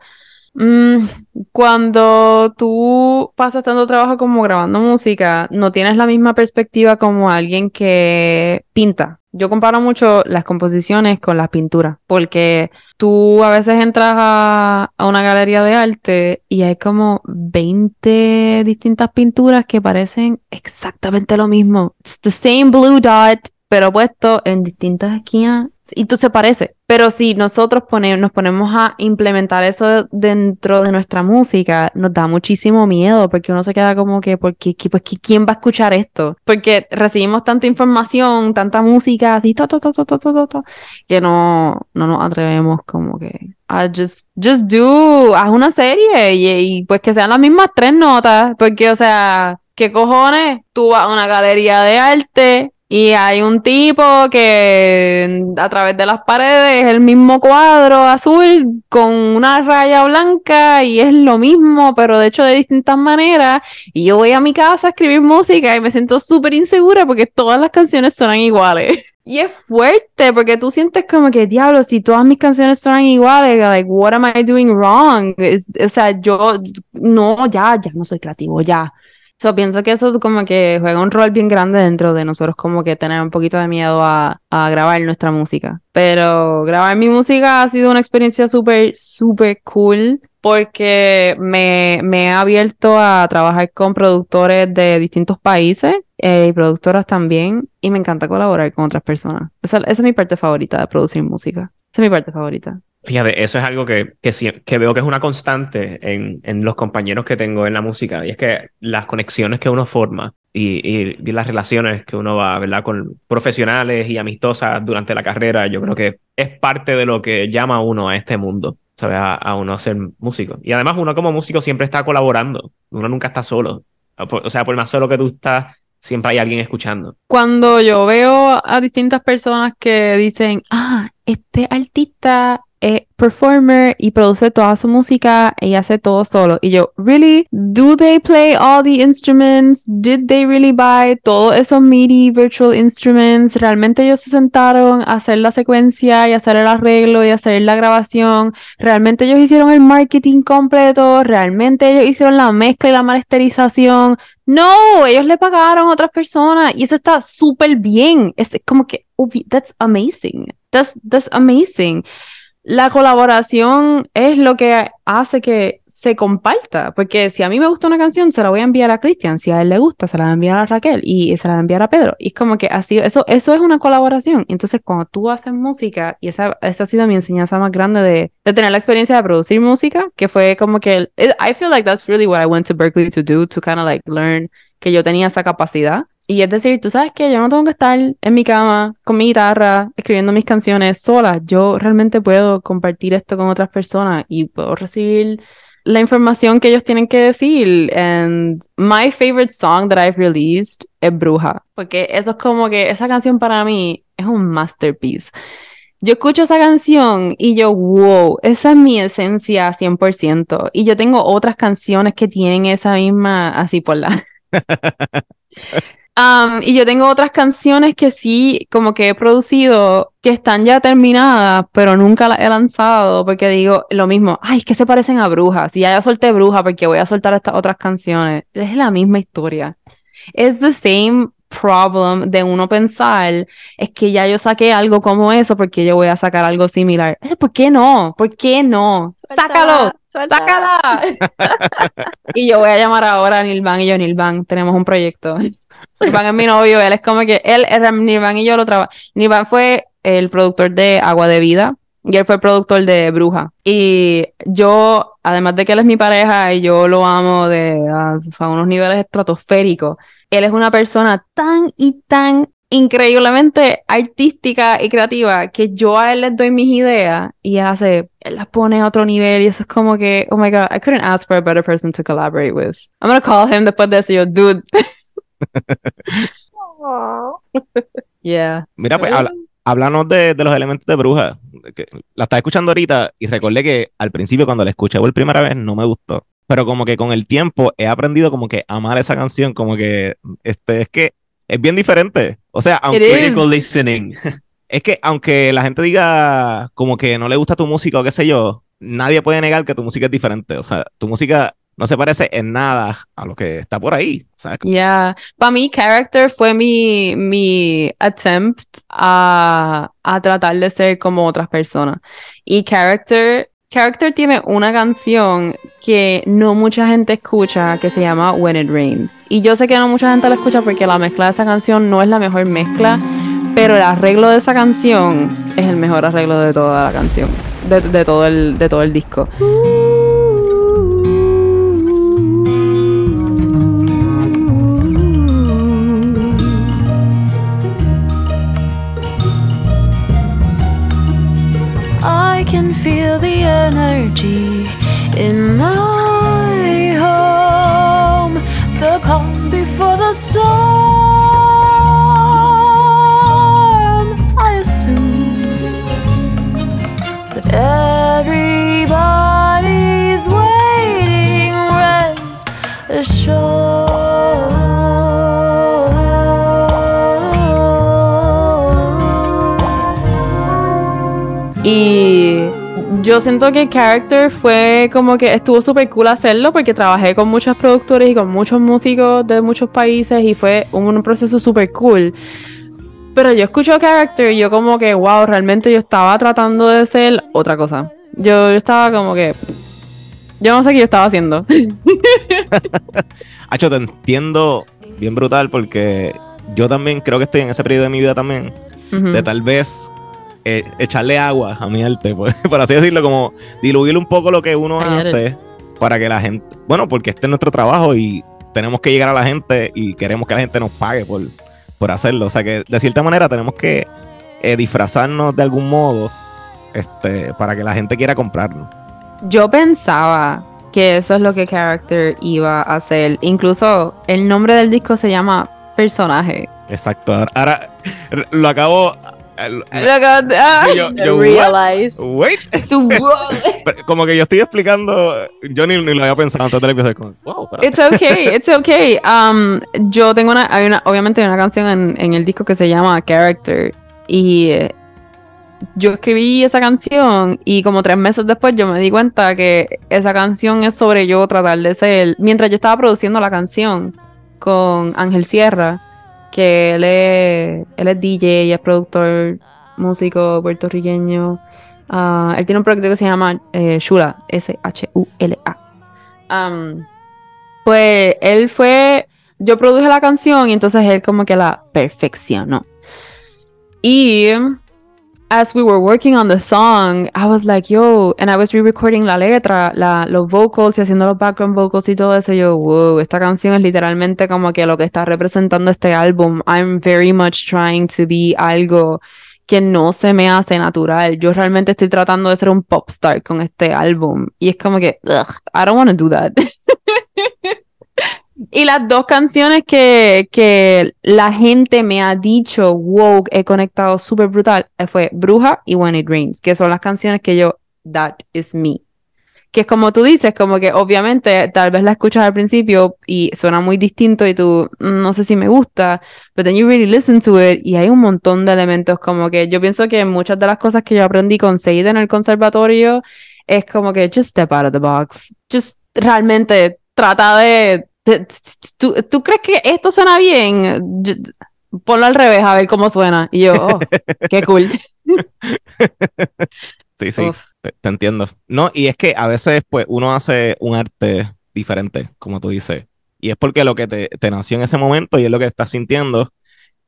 mm, cuando tú pasas tanto trabajo como grabando música, no tienes la misma perspectiva como alguien que pinta. Yo comparo mucho las composiciones con las pinturas, porque tú a veces entras a, una galería de arte y hay como 20 distintas pinturas que parecen exactamente lo mismo. It's the same blue dot, pero puesto en distintas esquinas y tú se parece. Pero si nosotros pone, nos ponemos a implementar eso dentro de nuestra música, nos da muchísimo miedo porque uno se queda como que, porque, pues, ¿quién va a escuchar esto? Porque recibimos tanta información, tanta música, así, to, to, to, que no, no nos atrevemos como que a just, just do, haz una serie y, y pues que sean las mismas tres notas, porque, o sea, ¿qué cojones? Tú vas a una galería de arte y hay un tipo que a través de las paredes es el mismo cuadro azul con una raya blanca y es lo mismo, pero de hecho de distintas maneras. Y yo voy a mi casa a escribir música y me siento súper insegura porque todas las canciones suenan iguales. Y es fuerte porque tú sientes como que, diablo, si todas mis canciones suenan iguales, like, what am I doing wrong? O sea, yo, no, ya, ya no soy creativo, ya. So, pienso que eso como que juega un rol bien grande dentro de nosotros, como que tener un poquito de miedo a, grabar nuestra música. Pero grabar mi música ha sido una experiencia súper, súper cool porque me, me ha abierto a trabajar con productores de distintos países eh, y productoras también. Y me encanta colaborar con otras personas. Esa, esa es mi parte favorita de producir música. Esa es mi parte favorita. Fíjate, eso es algo que, que, que veo que es una constante en, en los compañeros que tengo en la música, y es que las conexiones que uno forma y, y- y las relaciones que uno va, ¿verdad? Con profesionales y amistosas durante la carrera, yo creo que es parte de lo que llama a uno a este mundo, ¿sabes? A, a uno ser músico. Y además uno como músico siempre está colaborando, uno nunca está solo. O sea, por más solo que tú estás, siempre hay alguien escuchando. Cuando yo veo a distintas personas que dicen, ah, este artista es performer y produce toda su música y hace todo solo. Y yo, ¿really? ¿Do they play all the instruments? ¿Did they really buy todos esos MIDI virtual instruments? ¿Realmente ellos se sentaron a hacer la secuencia y hacer el arreglo y hacer la grabación? ¿Realmente ellos hicieron el marketing completo? ¿Realmente ellos hicieron la mezcla y la masterización? No, ellos le pagaron a otras personas y eso está súper bien. Es como que, that's amazing. That's, that's amazing. La colaboración es lo que hace que se comparta, porque si a mí me gusta una canción, se la voy a enviar a Cristian, si a él le gusta, se la va a enviar a Raquel y se la va a enviar a Pedro. Y como que así, eso, eso es una colaboración. Entonces, cuando tú haces música, y esa, esa ha sido mi enseñanza más grande de, de tener la experiencia de producir música, que fue como que, el- I feel like that's really what I went to Berkeley to do, to kind of like learn que yo tenía esa capacidad. Y es decir, tú sabes que yo no tengo que estar en mi cama con mi guitarra escribiendo mis canciones sola. Yo realmente puedo compartir esto con otras personas y puedo recibir la información que ellos tienen que decir. And my favorite song that I've released es Bruja. Porque eso es como que esa canción para mí es un masterpiece. Yo escucho esa canción y yo, wow, esa es mi esencia 100%. Y yo tengo otras canciones que tienen esa misma, así por la... Um, y yo tengo otras canciones que sí, como que he producido, que están ya terminadas, pero nunca las he lanzado, porque digo lo mismo, ay, es que se parecen a Brujas, y ya, ya solté Bruja, porque voy a soltar estas otras canciones. Es la misma historia. Es the same problem de uno pensar, es que ya yo saqué algo como eso, porque yo voy a sacar algo similar. ¿Por qué no? ¿Por qué no? ¡Sácalo! ¡Sácala! y yo voy a llamar ahora a Nilvan y yo, Nilvan, tenemos un proyecto. Nirvan es mi novio, él es como que él, Nirvan y yo lo trabajamos. Nirvan fue el productor de Agua de Vida y él fue el productor de Bruja. Y yo, además de que él es mi pareja y yo lo amo de a, unos niveles estratosféricos, él es una persona tan y tan increíblemente artística y creativa que yo a él les doy mis ideas y él hace, él las pone a otro nivel y eso es como que, oh my god, I couldn't ask for a better person to collaborate with. I'm gonna call him después de eso, yo, dude. yeah. Mira, pues háblanos de, los elementos de bruja. Que la estaba escuchando ahorita y recordé que al principio cuando la escuché por primera vez no me gustó. Pero como que con el tiempo he aprendido como que amar esa canción, como que este es que es bien diferente. O sea, aunque listening. es que aunque la gente diga como que no le gusta tu música o qué sé yo, nadie puede negar que tu música es diferente. O sea, tu música no se parece en nada a lo que está por ahí. Ya, yeah. para mí Character fue mi, mi attempt a, a tratar de ser como otras personas. Y Character, Character tiene una canción que no mucha gente escucha que se llama When It Rains. Y yo sé que no mucha gente la escucha porque la mezcla de esa canción no es la mejor mezcla, pero el arreglo de esa canción es el mejor arreglo de toda la canción, de, de todo, el, de todo el disco. Feel the energy in my home, the calm before the storm. I assume that everybody's waiting, rest assured. Yo siento que Character fue como que estuvo súper cool hacerlo porque trabajé con muchos productores y con muchos músicos de muchos países y fue un proceso súper cool. Pero yo escucho Character y yo como que, wow, realmente yo estaba tratando de ser otra cosa. Yo, estaba como que... Yo no sé qué yo estaba haciendo. Hacho, te entiendo bien brutal porque yo también creo que estoy en ese periodo de mi vida también. De tal vez eh, echarle agua a mi arte, por, así decirlo, como diluir un poco lo que uno hace para que la gente, bueno, porque este es nuestro trabajo y tenemos que llegar a la gente y queremos que la gente nos pague por, por hacerlo. O sea que de cierta manera tenemos que eh, disfrazarnos de algún modo este, para que la gente quiera comprarlo. Yo pensaba que eso es lo que Character iba a hacer. Incluso el nombre del disco se llama Personaje. Exacto. Ahora lo acabo yo, realize. Wait. como que yo estoy explicando, yo ni, lo había pensado antes episodio. Como, wow, it's okay, it's okay. Um, yo tengo una, hay una, obviamente hay una canción en, en el disco que se llama Character y eh, yo escribí esa canción y como tres meses después yo me di cuenta que esa canción es sobre yo tratar de ser, mientras yo estaba produciendo la canción con Ángel Sierra que él es, él es DJ, es productor, músico puertorriqueño. Ah, él tiene un proyecto que se llama eh, Shula, S-H-U-L-A. pues él fue, yo produje la canción y entonces él como que la perfeccionó. Y as we were working on the song, I was like, yo, and I was re-recording la letra, la, los vocals y haciendo los background vocals y todo eso. Yo, wow, esta canción es literalmente como que lo que está representando este álbum. I'm very much trying to be algo que no se me hace natural. Yo realmente estoy tratando de ser un pop star con este álbum. Y es como que, ugh, I don't want to do that. Y las dos canciones que, que la gente me ha dicho, wow, he conectado súper brutal, eh, fue Bruja y When It Rains, que son las canciones que yo, that is me. Que es como tú dices, como que obviamente tal vez la escuchas al principio y suena muy distinto y tú, "Mm, no sé si me gusta, but then you really listen to it y hay un montón de elementos como que yo pienso que muchas de las cosas que yo aprendí con Seida en el conservatorio es como que just step out of the box, just realmente trata de- ¿tú, tú crees que esto suena bien? Ju- Ponlo al revés a ver cómo suena y yo, oh, qué cool. Sí, sí, te, te entiendo. No, y es que a veces pues uno hace un arte diferente, como tú dices, y es porque lo que te, te nació en ese momento y es lo que estás sintiendo,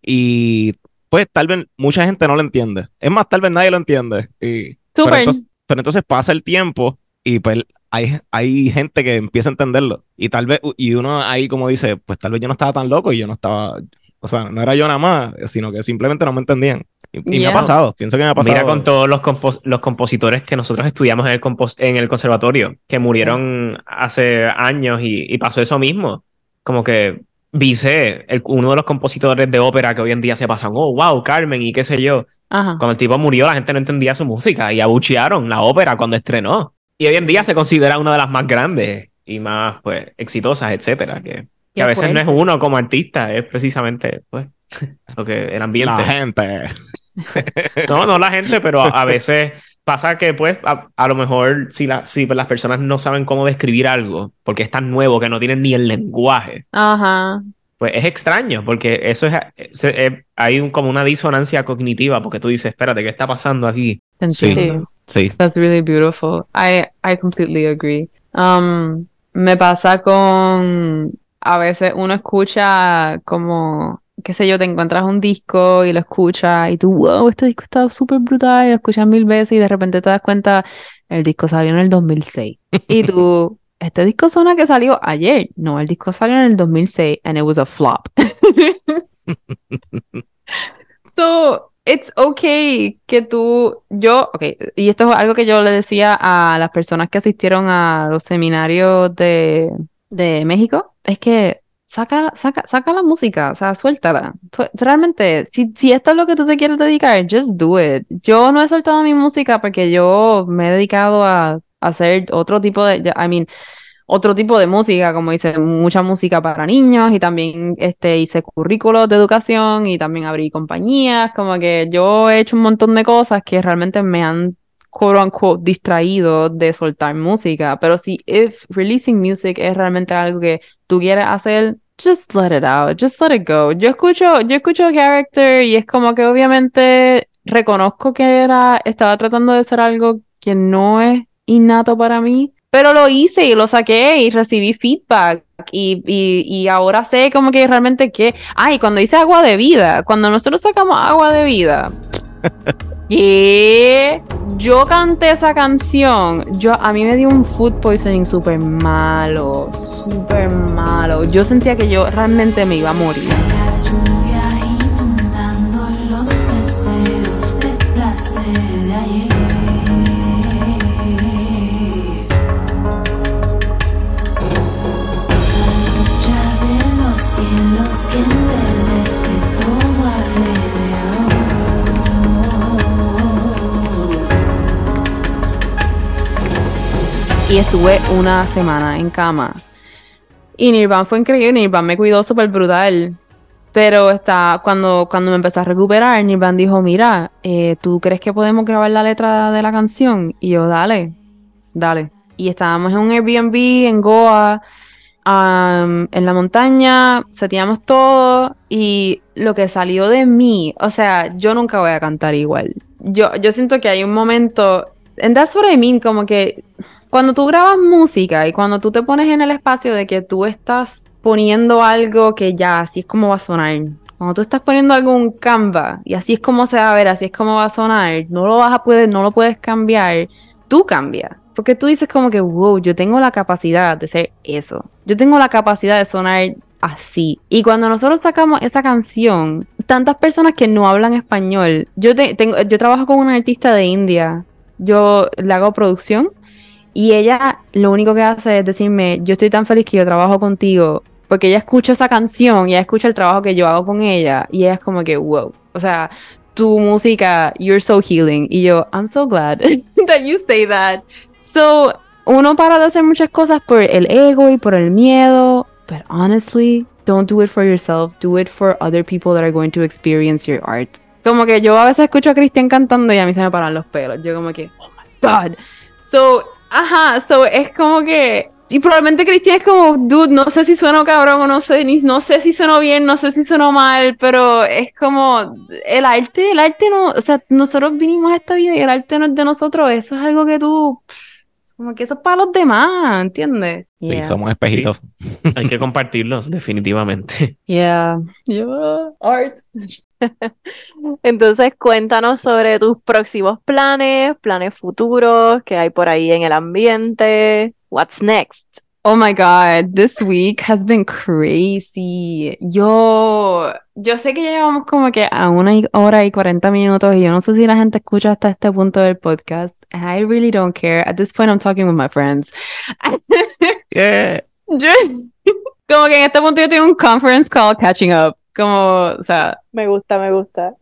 y pues tal vez mucha gente no lo entiende. Es más, tal vez nadie lo entiende. Y, pero, Súper. entonces, pero entonces pasa el tiempo y pues hay, hay gente que empieza a entenderlo. Y tal vez, y uno ahí como dice, pues tal vez yo no estaba tan loco y yo no estaba, o sea, no era yo nada más, sino que simplemente no me entendían. Y, y me ha pasado, pienso que me ha pasado. Mira con todos los, compos- los compositores que nosotros estudiamos en el, compos- en el conservatorio, que murieron hace años y, y pasó eso mismo. Como que Bizet, el- uno de los compositores de ópera que hoy en día se pasan, oh, wow, Carmen y qué sé yo. Ajá. Cuando el tipo murió, la gente no entendía su música y abuchearon la ópera cuando estrenó. Y hoy en día se considera una de las más grandes y más, pues, exitosas, etcétera. Que, que a veces no es uno como artista, es precisamente, pues, lo que el ambiente. La gente. No, no la gente, pero a, a veces pasa que, pues, a, a lo mejor si, la- si las personas no saben cómo describir algo, porque es tan nuevo que no tienen ni el lenguaje, Ajá. pues es extraño, porque eso es, hay un- como una disonancia cognitiva, porque tú dices, espérate, ¿qué está pasando aquí? Sí. Sí. That's really beautiful. I, I completely agree. Um, me pasa con, a veces uno escucha como, qué sé yo, te encuentras un disco y lo escuchas y tú, wow, este disco está súper brutal, y lo escuchas mil veces y de repente te das cuenta, el disco salió en el 2006. Y tú, este disco suena que salió ayer. No, el disco salió en el 2006 and it was a flop. So, it's okay que tú, yo, ok, y esto es algo que yo le decía a las personas que asistieron a los seminarios de, de México, es que saca, saca, saca la música, o sea, suéltala. Realmente, si, si esto es lo que tú te quieres dedicar, just do it. Yo no he soltado mi música porque yo me he dedicado a hacer otro tipo de, I mean, otro tipo de música, como hice mucha música para niños y también este, hice currículos de educación y también abrí compañías, como que yo he hecho un montón de cosas que realmente me han quote unquote distraído de soltar música, pero si if releasing music es realmente algo que tú quieres hacer, just let it out, just let it go. Yo escucho, yo escucho Character y es como que obviamente reconozco que era, estaba tratando de hacer algo que no es innato para mí, pero lo hice y lo saqué y recibí feedback y, y, y ahora sé como que realmente que, ay, cuando hice agua de vida, cuando nosotros sacamos agua de vida, que yo canté esa canción, yo a mí me dio un food poisoning súper malo, súper malo. Yo sentía que yo realmente me iba a morir. Estuve una semana en cama. Y Nirvan fue increíble, Nirvan me cuidó súper brutal. Pero está, cuando, cuando me empecé a recuperar, Nirvan dijo, mira, eh, ¿tú crees que podemos grabar la letra de la canción? Y yo, dale, dale. Y estábamos en un Airbnb en Goa, en la montaña, seteamos todo y lo que salió de mí, o sea, yo nunca voy a cantar igual. Yo, yo siento que hay un momento, and that's what I mean, como que cuando tú grabas música y cuando tú te pones en el espacio de que tú estás poniendo algo que ya así es como va a sonar. Cuando tú estás poniendo algo en un Canva y así es como se va a ver, así es como va a sonar, no lo vas a poder, no lo puedes cambiar, tú cambias. Porque tú dices como que, wow, yo tengo la capacidad de ser eso. Yo tengo la capacidad de sonar así. Y cuando nosotros sacamos esa canción, tantas personas que no hablan español, yo te- tengo, yo trabajo con una artista de India, yo le hago producción y ella lo único que hace es decirme, yo estoy tan feliz que yo trabajo contigo porque ella escucha esa canción y ella escucha el trabajo que yo hago con ella y ella es como que, wow, o sea, tu música, you're so healing. Y yo, I'm so glad that you say that. So, uno para de hacer muchas cosas por el ego y por el miedo, but honestly, don't do it for yourself, do it for other people that are going to experience your art. Como que yo a veces escucho a Cristian cantando y a mí se me paran los pelos. Yo como que, oh my god. So, ajá, so es como que y probablemente Cristian es como, dude, no sé si sueno cabrón o no sé, ni, no sé si sueno bien, no sé si sueno mal, pero es como el arte, el arte no, o sea, nosotros vinimos a esta vida y el arte no es de nosotros, eso es algo que tú, como que eso es para los demás, ¿entiendes? Sí, somos espejitos. Hay que compartirlos, definitivamente. Yeah, yeah, art. Entonces, cuéntanos sobre tus próximos planes, planes futuros que hay por ahí en el ambiente. What's next? Oh my God, this week has been crazy. Yo, yo sé que llevamos como que a una hora y 40 minutos y yo no sé si la gente escucha hasta este punto del podcast. I really don't care. At this point, I'm talking with my friends. Yeah. como que en este punto yo tengo un conference call catching up. Como, o sea. Me gusta, me gusta.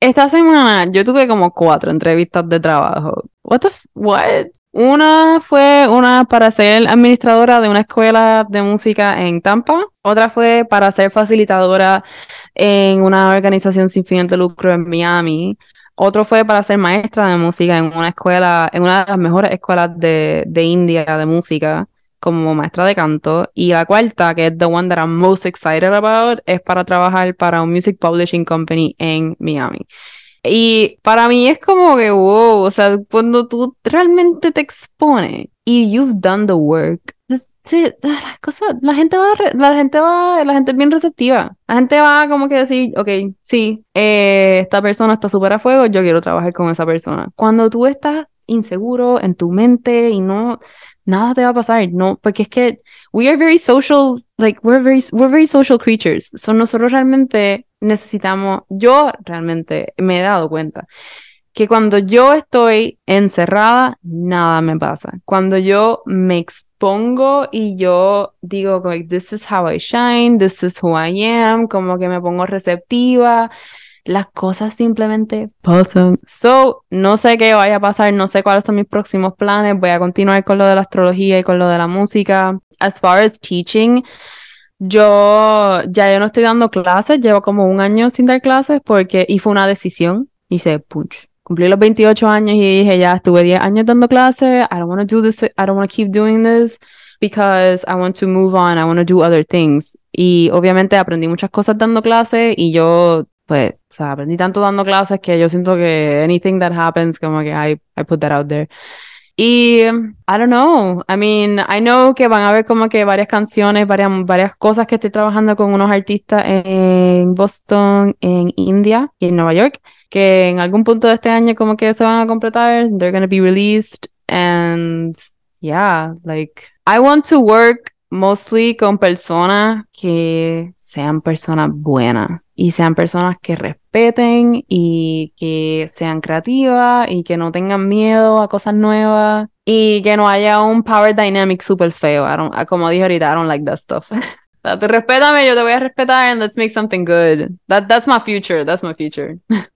esta semana yo tuve como cuatro entrevistas de trabajo. What the, what? Una fue una para ser administradora de una escuela de música en Tampa. Otra fue para ser facilitadora en una organización sin fin de lucro en Miami. Otro fue para ser maestra de música en una escuela, en una de las mejores escuelas de, de India de música, como maestra de canto. Y la cuarta, que es the one that I'm most excited about, es para trabajar para un music publishing company en Miami. Y para mí es como que, wow, o sea, cuando tú realmente te expones y you've done the work, las cosas, la gente va, la gente va, la gente es bien receptiva. La gente va como que decir, ok, sí, eh, esta persona está súper a fuego, yo quiero trabajar con esa persona. Cuando tú estás inseguro en tu mente y no, nada te va a pasar, no, porque es que we are very social, like we're very, we're very social creatures. So nosotros realmente necesitamos, yo realmente me he dado cuenta que cuando yo estoy encerrada, nada me pasa. Cuando yo me expongo y yo digo, like, this is how I shine, this is who I am, como que me pongo receptiva, las cosas simplemente pasan. So, no sé qué vaya a pasar, no sé cuáles son mis próximos planes, voy a continuar con lo de la astrología y con lo de la música. As far as teaching, yo ya yo no estoy dando clases, llevo como un año sin dar clases porque y fue una decisión. Hice punch. Cumplí los 28 años y dije, ya estuve 10 años dando clases. I don't want to do this. I don't want to keep doing this because I want to move on. I want to do other things. Y obviamente aprendí muchas cosas dando clases y yo, pues, o sea, aprendí tanto dando clases que yo siento que anything that happens, como que I, I put that out there. Y I don't know, I mean, I know que van a haber como que varias canciones, varias, varias cosas que estoy trabajando con unos artistas en Boston, en India y en Nueva York, que en algún punto de este año como que se van a completar, they're gonna be released, and yeah, like, I want to work mostly con personas que sean personas buenas y sean personas que respeten y que sean creativas y que no tengan miedo a cosas nuevas y que no haya un power dynamic super feo. como dije ahorita, I don't like that stuff. tú respétame, yo te voy a respetar and let's make something good. That, that's my future, that's my future.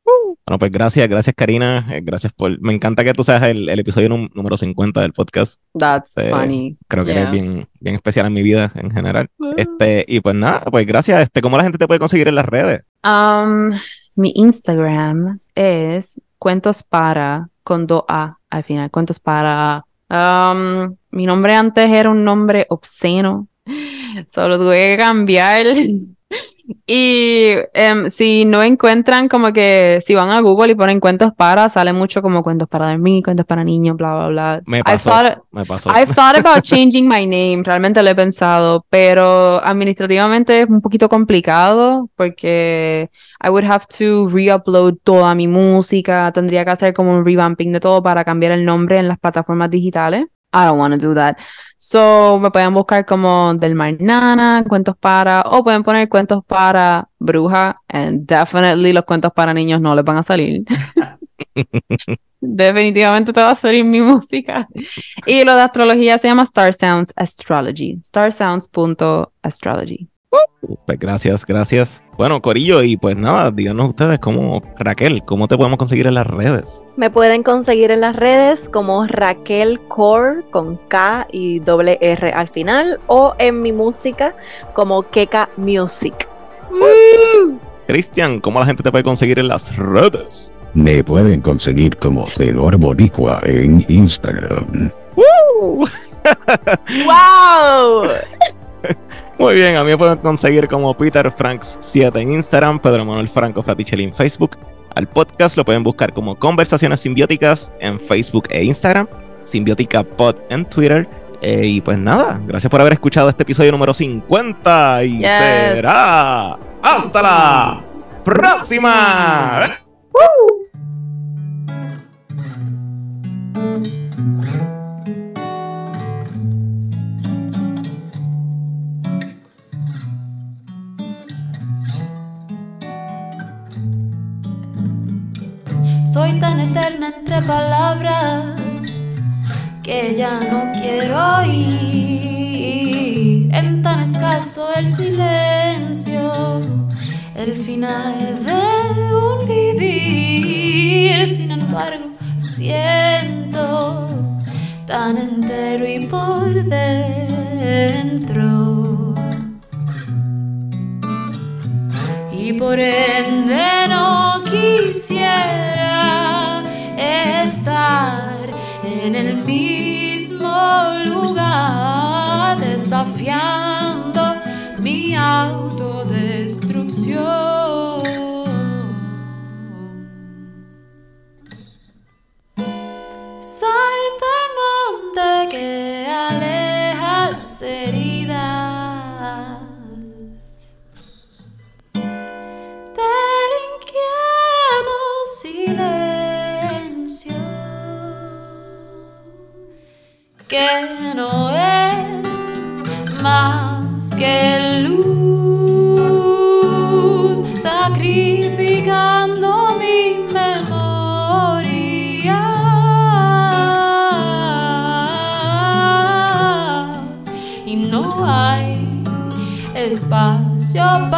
Bueno, pues gracias, gracias Karina, eh, gracias por... Me encanta que tú seas el, episodio número 50 del podcast. That's eh, funny. Creo que eres bien, bien especial en mi vida en general. Ah. Este, y pues nada, pues gracias. Este, ¿Cómo la gente te puede conseguir en las redes? Um, mi Instagram es cuentos para con do A al final, cuentos para... Um, mi nombre antes era un nombre obsceno, solo tuve que cambiar y em, si no encuentran como que si van a Google y ponen cuentos para, sale mucho como cuentos para dormir, cuentos para niños, bla, bla, bla. Me pasó, me pasó. I've thought about changing my name, realmente lo he pensado, pero administrativamente es un poquito complicado porque I would have to re-upload toda mi música, tendría que hacer como un revamping de todo para cambiar el nombre en las plataformas digitales. I don't want to do that. So, me pueden buscar como Del Mar Nana, cuentos para, o pueden poner cuentos para bruja, and definitely los cuentos para niños no les van a salir. Definitivamente te va a salir mi música. Y lo de astrología se llama Star Sounds Astrology. starsounds.astrology. Pues gracias, gracias. Bueno, Corillo, y pues nada, díganos ustedes cómo, Raquel, ¿cómo te podemos conseguir en las redes? Me pueden conseguir en las redes como Raquel Core con K y doble R al final o en mi música como Keka Music. Cristian, ¿cómo la gente te puede conseguir en las redes? Me pueden conseguir como Cedor Boricua en Instagram. ¡Woo! ¡Wow! Muy bien, a mí me pueden conseguir como Peter Franks 7 en Instagram, Pedro Manuel Franco Fraticelli en Facebook. Al podcast lo pueden buscar como Conversaciones Simbióticas en Facebook e Instagram, Simbiótica Pod en Twitter. Eh, y pues nada, gracias por haber escuchado este episodio número 50 y Yes. será hasta la próxima. Soy tan eterna entre palabras que ya no quiero oír. En tan escaso el silencio, el final de un vivir. Sin embargo, siento tan entero y por dentro. Y por ende no quisiera estar en el mismo lugar desafiando mi autodestrucción. Que luz sacrificando mi memoria. Y no hay espacio para